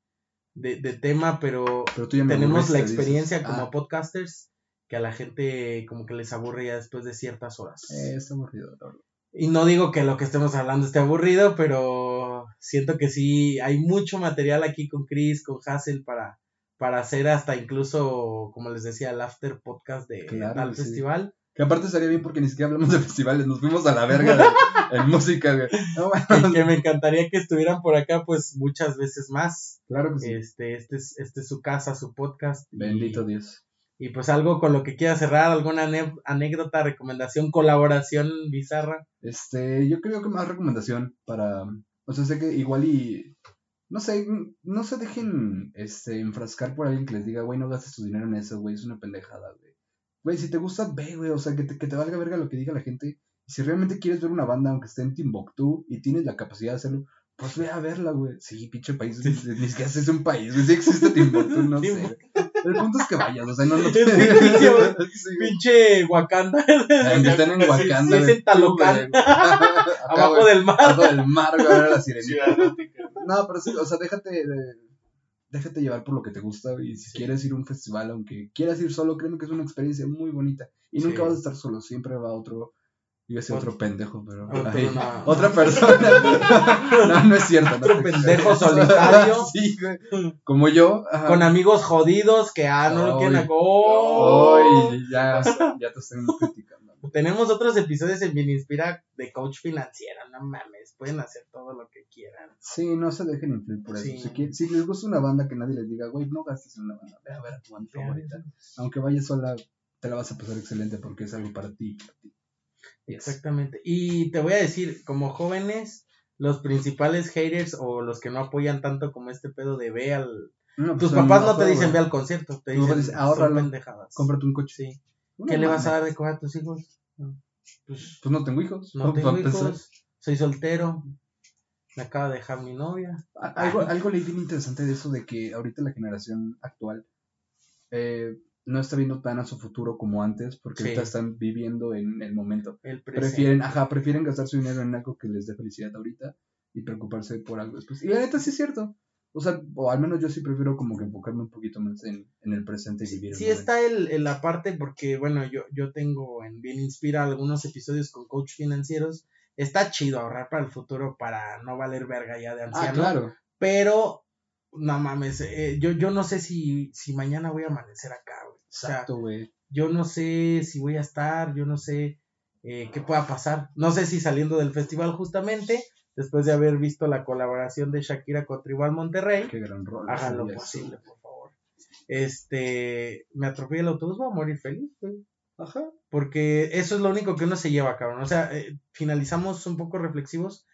de, de tema, pero tenemos la experiencia dices. como Ah, podcasters que a la gente como que les aburre ya después de ciertas horas. eh, aburrido, la verdad. Y no digo que lo que estemos hablando esté aburrido, pero siento que sí hay mucho material aquí con Chris, con Hassel para, para hacer hasta incluso, como les decía, el after podcast de Claro, tal sí. festival. Que aparte estaría bien porque ni siquiera hablamos de *laughs* festivales, nos fuimos a la verga de- *laughs* en música, güey. No, bueno, Y que me encantaría que estuvieran por acá pues muchas veces más. claro que sí. Este, este es, este es su casa, su podcast. y- Bendito Dios. Y, pues algo con lo que quiera cerrar, alguna anécdota, recomendación, colaboración bizarra. Este, yo creo que más recomendación para, o sea, sé que igual y, no sé, no se dejen, este, enfrascar por alguien que les diga, güey, no gastes tu dinero en eso, güey, es una pendejada, güey. Güey, si te gusta, ve, güey, o sea, que te, que te valga verga lo que diga la gente. Y si realmente quieres ver una banda, aunque esté en Timbuktu, y tienes la capacidad de hacerlo, pues ve a verla, güey. Sí, pinche país, ni, ni siquiera es un país, güey, sí existe Timbuktu, no sé. El punto es que vayas, o sea, no, no Es ficticio, güey. Sí, güey. Pinche Wakanda. Aunque estén en Wakanda. Sí, es en Talocán. *laughs* Abajo del mar. abajo del mar, güey, a ver a la sirenita. Ciudad Gótica. No, pero sí, o sea, déjate, de- déjate llevar por lo que te gusta y si quieres ir a un festival, aunque quieras ir solo, créeme que es una experiencia muy bonita. Y Sí. nunca vas a estar solo, siempre va otro, iba a decir otro pendejo, pero... No. Otra persona. *laughs* no, no es cierto. no Otro te pendejo *laughs* solitario. sí, güey. Como yo. ajá. Con amigos jodidos que ah, no lo quieren acá. ¡Oh! Ya, ya te estoy criticando. Tenemos otros episodios en Inspira de coach financiero, no mames, pueden hacer todo lo que quieran. Sí, no se dejen influir por eso. Sí. Si, quieren- si les gusta una banda que nadie les diga, güey, no gastes en una banda, ve a ver a tu banda favorita. Aunque vayas sola, te la vas a pasar excelente porque es algo para ti. para ti. Exactamente. Y te voy a decir, como jóvenes, los principales haters o los que no apoyan tanto como este pedo de ve al... No, Tus pues, papás no ahorra, te dicen ve al concierto, te dicen dice, son "Ahórralo, pendejadas. Cómprate un coche. Sí. No ¿Qué le vas a dar de comer a tus hijos? Pues Pues no tengo hijos. no tengo hijos, soy soltero, me acaba de dejar mi novia. Algo, algo leí bien interesante de eso, de que ahorita la generación actual eh, no está viendo tan a su futuro como antes, porque Sí. ahorita están viviendo en el momento. El. Prefieren, ajá, prefieren gastar su dinero en algo que les dé felicidad ahorita y preocuparse por algo después. Y la neta sí es cierto. O sea, o al menos yo sí prefiero como que enfocarme un poquito más en, en el presente y vivir el Sí momento. está el, el la parte porque, bueno, yo, yo tengo en Bien Inspira algunos episodios con coach financieros. Está chido ahorrar para el futuro para no valer verga ya de anciano. Ah, claro. Pero, no mames, eh, yo, yo no sé si, si mañana voy a amanecer acá, güey. O sea, Exacto, güey. yo no sé si voy a estar, yo no sé eh, qué pueda pasar. No sé si saliendo del festival justamente, después de haber visto la colaboración de Shakira con Tribal Monterrey, Qué gran rol. hagan lo posible, por favor. Este, me atropella el autobús, voy a morir feliz, güey. Ajá. Porque eso es lo único que uno se lleva, cabrón. O sea, eh, finalizamos un poco reflexivos,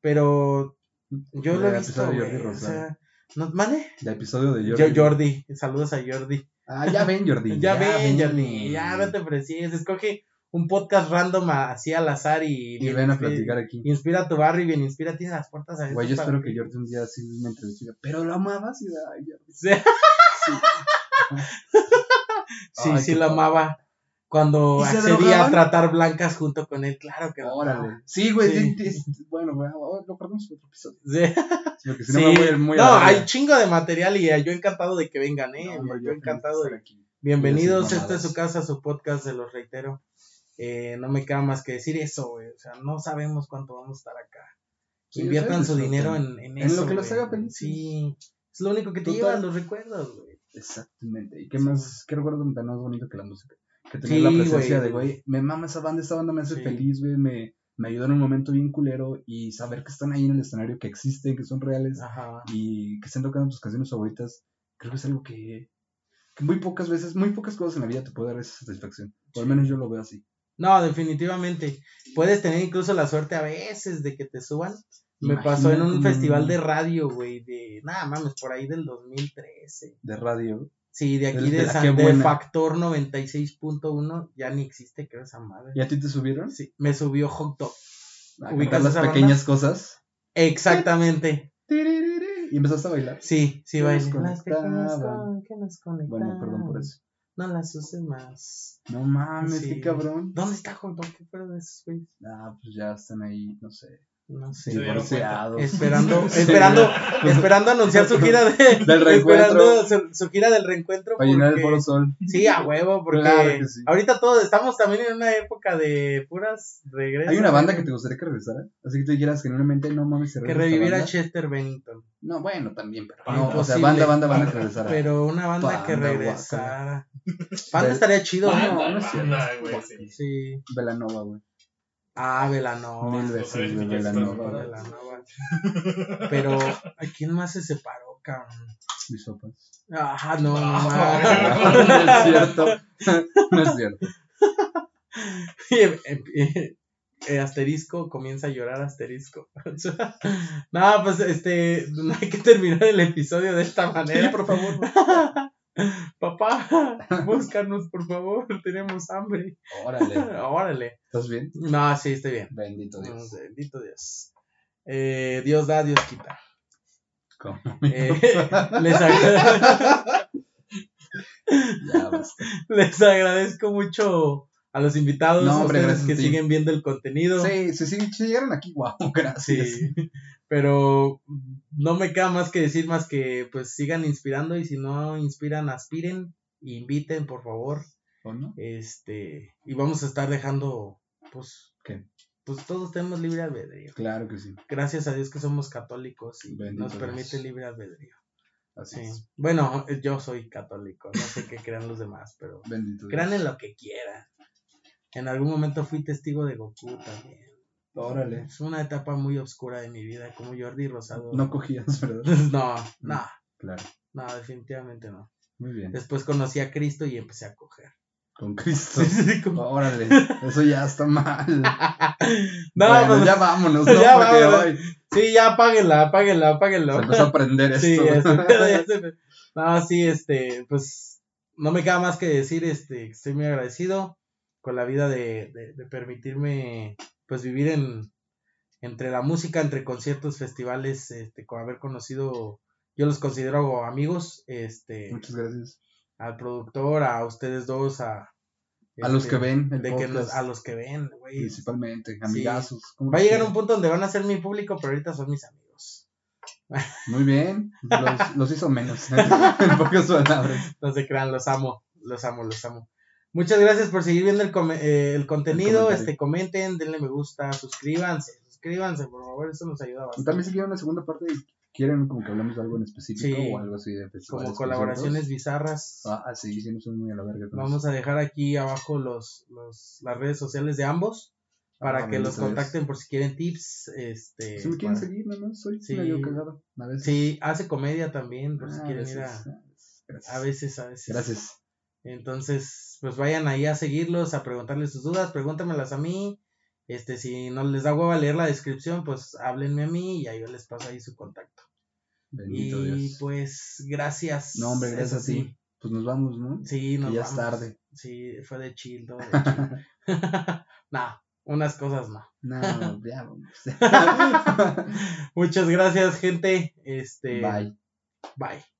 pero yo lo he Ya visto, Jordi. O sea, ¿no, ¿mande? El episodio de Yo, Jordi. Jordi. Saludos a Jordi. Ah, ya ven, Jordi. *laughs* Ya, ven, Jordi. Ya no te precies. Escoge un podcast random a- así al azar y, Y ven a platicar aquí. Inspira a tu barrio y bien inspira, tiene las puertas abiertas. Güey, yo espero que Jordi un día sí me entreviste. Pero lo amabas y ay, Jordi. *laughs* Sí. *laughs* Sí. Ay, lo amaba. Cuando ¿Y se accedía a tratar blancas junto con él, claro que. Órale. Sí, güey. Sí. Bueno, güey, oh, lo perdemos otro episodio. Sí. Sí, Porque si no me voy a ir muy a No, hay chingo de material y eh, yo encantado de que vengan, ¿eh? No, yo encantado de aquí. Bienvenidos, a esta es su casa, su podcast, se los reitero. Eh, no me queda más que decir eso, güey. O sea, no sabemos cuánto vamos a estar acá. Sí, Inviertan su dinero en, en En eso. lo que los haga felices. Sí, es lo único que te llevan los recuerdos, güey. Exactamente. ¿Y qué Sí. más? ¿Qué recuerdo tan más bonito que la música? Que tener Sí, la presencia de, güey, me mama esa banda, esta banda me hace feliz, güey, me, me ayudó en un momento bien culero y saber que están ahí en el escenario, que existen, que son reales Ajá. y que estén tocando tus canciones favoritas, creo que es algo que, que muy pocas veces, muy pocas cosas en la vida te puede dar esa satisfacción. O al menos yo lo veo así. No, definitivamente. Puedes tener incluso la suerte a veces de que te suban. Me pasó en un festival de radio, güey, de nada mames, por ahí del 2013. De radio. Sí, de aquí De- de, San- de. Factor 96.1, ya ni existe, creo, esa madre. ¿Y a ti te subieron? Sí, me subió Hot Dog. A ¿Ubicas las banda? pequeñas cosas. Exactamente. Y empezaste a bailar. Sí, sí, conectan. Bueno, perdón por eso. No las uses más. No mames, Sí. qué cabrón. ¿Dónde está Hot Dog? ¿Qué fueron de esos güeyes? Ah, pues ya están ahí, no sé. No sé. Divorciados. Esperando, *laughs* esperando, esperando anunciar su gira de, Del reencuentro. esperando su, su gira del reencuentro. Para llenar el Foro Sol. Sí, a huevo, porque Claro que sí. ahorita todos estamos también en una época de puras regresos. Hay una banda que te gustaría que regresara. Así que tú dijeras genuinamente, no mames, se que reviviera banda. Chester Bennington. No, bueno, también, pero. No, o sea, banda, banda, banda que regresara. Pero una banda que regresara. Panda Del- estaría chido, Banda, ¿no? no es cierto. Banda, güey, sí. Sí. Velanova, güey. Ah, Velanova. Mil no veces, Velanova. Velanova. Velanova. Pero, ¿a quién más se separó, cabrón? Mis sopas. Ajá, no, no, Ah, *laughs* no. no es cierto. No es cierto. Eh, asterisco comienza a llorar asterisco. *laughs* no, pues este, no hay que terminar el episodio de esta manera. por favor. *laughs* *laughs* Papá, *laughs* búscanos, por favor, *laughs* tenemos hambre. Órale. Órale. ¿Estás bien? No, sí, estoy bien. Bendito Dios. Bendito Dios. Eh, Dios da, Dios quita. ¿Cómo? Eh, les, agra- les agradezco mucho a los invitados, No, a hombre, ustedes que siguen viendo el contenido. Sí, sí, sí, llegaron aquí, guau, *laughs* gracias. Sí, pero no me queda más que decir más que pues sigan inspirando y si no inspiran, aspiren, inviten por favor, ¿O no? este, y vamos a estar dejando pues ¿Qué? pues todos tenemos libre albedrío. Claro que sí. Gracias a Dios que somos católicos y Bendito nos Dios. permite libre albedrío. Así Sí. es. Bueno, yo soy católico, no sé qué crean los demás, pero Bendito crean Dios. en lo que quieran. En algún momento fui testigo de Goku también. Órale. Es una etapa muy oscura de mi vida, como Jordi Rosado. No cogías, ¿verdad? *laughs* No, no, Claro. no, definitivamente no. Muy bien. Después conocí a Cristo y empecé a coger. Con Cristo. *laughs* Sí, sí, como- Órale. *laughs* Eso ya está mal. No, Bueno, pues, ya vámonos, ¿no? ya Porque vámonos. sí, ya apáguenla, apáguenla, apáguenla. se empezó a aprender esto. Sí, se me- No, sí, este, pues no me queda más que decir, este, que estoy muy agradecido con la vida de, de, de permitirme, pues, vivir en, entre la música, entre conciertos, festivales, este, con haber conocido, yo los considero amigos, este, Muchas gracias. al productor, a ustedes dos, a... A los este, que ven el de que nos- podcast, a los que ven, güey. principalmente, amigazos. ¿cómo Va a llegar un punto donde van a ser mi público, pero ahorita son mis amigos. Muy bien. Los, *laughs* los hizo menos. *laughs* en pocas palabras. No se crean, los amo, los amo, los amo. Muchas gracias por seguir viendo el, eh, el contenido. este, comenten, denle me gusta, suscríbanse, suscríbanse, por favor, eso nos ayuda Y bastante. También si quieren una segunda parte y quieren como que hablemos de algo en específico Sí. o algo así de Como colaboraciones bizarras. Ah, ah, sí, sí, no son muy a la verga. Vamos a dejar aquí abajo los, los, las redes sociales de ambos para Ah, que los contacten por si quieren tips. Este. Si me quieren para- seguir, más, soy Sí. medio cagado. A veces. Sí, hace comedia también, por si Ah, quieren ir a, gracias. a veces, a veces. Gracias. Entonces, pues vayan ahí a seguirlos, a preguntarles sus dudas, pregúntamelas a mí. Este, si no les da hueva leer la descripción, pues háblenme a mí y ahí yo les paso ahí su contacto. Bendito y Dios. pues, gracias. No, hombre, gracias a ti. Pues nos vamos, ¿no? Sí, nos Que ya vamos. es tarde. Sí, fue de chill, todo de *laughs* chill. *laughs* nah, unas cosas no. No, *laughs* ya vamos. Muchas gracias, gente. Este, Bye. Bye.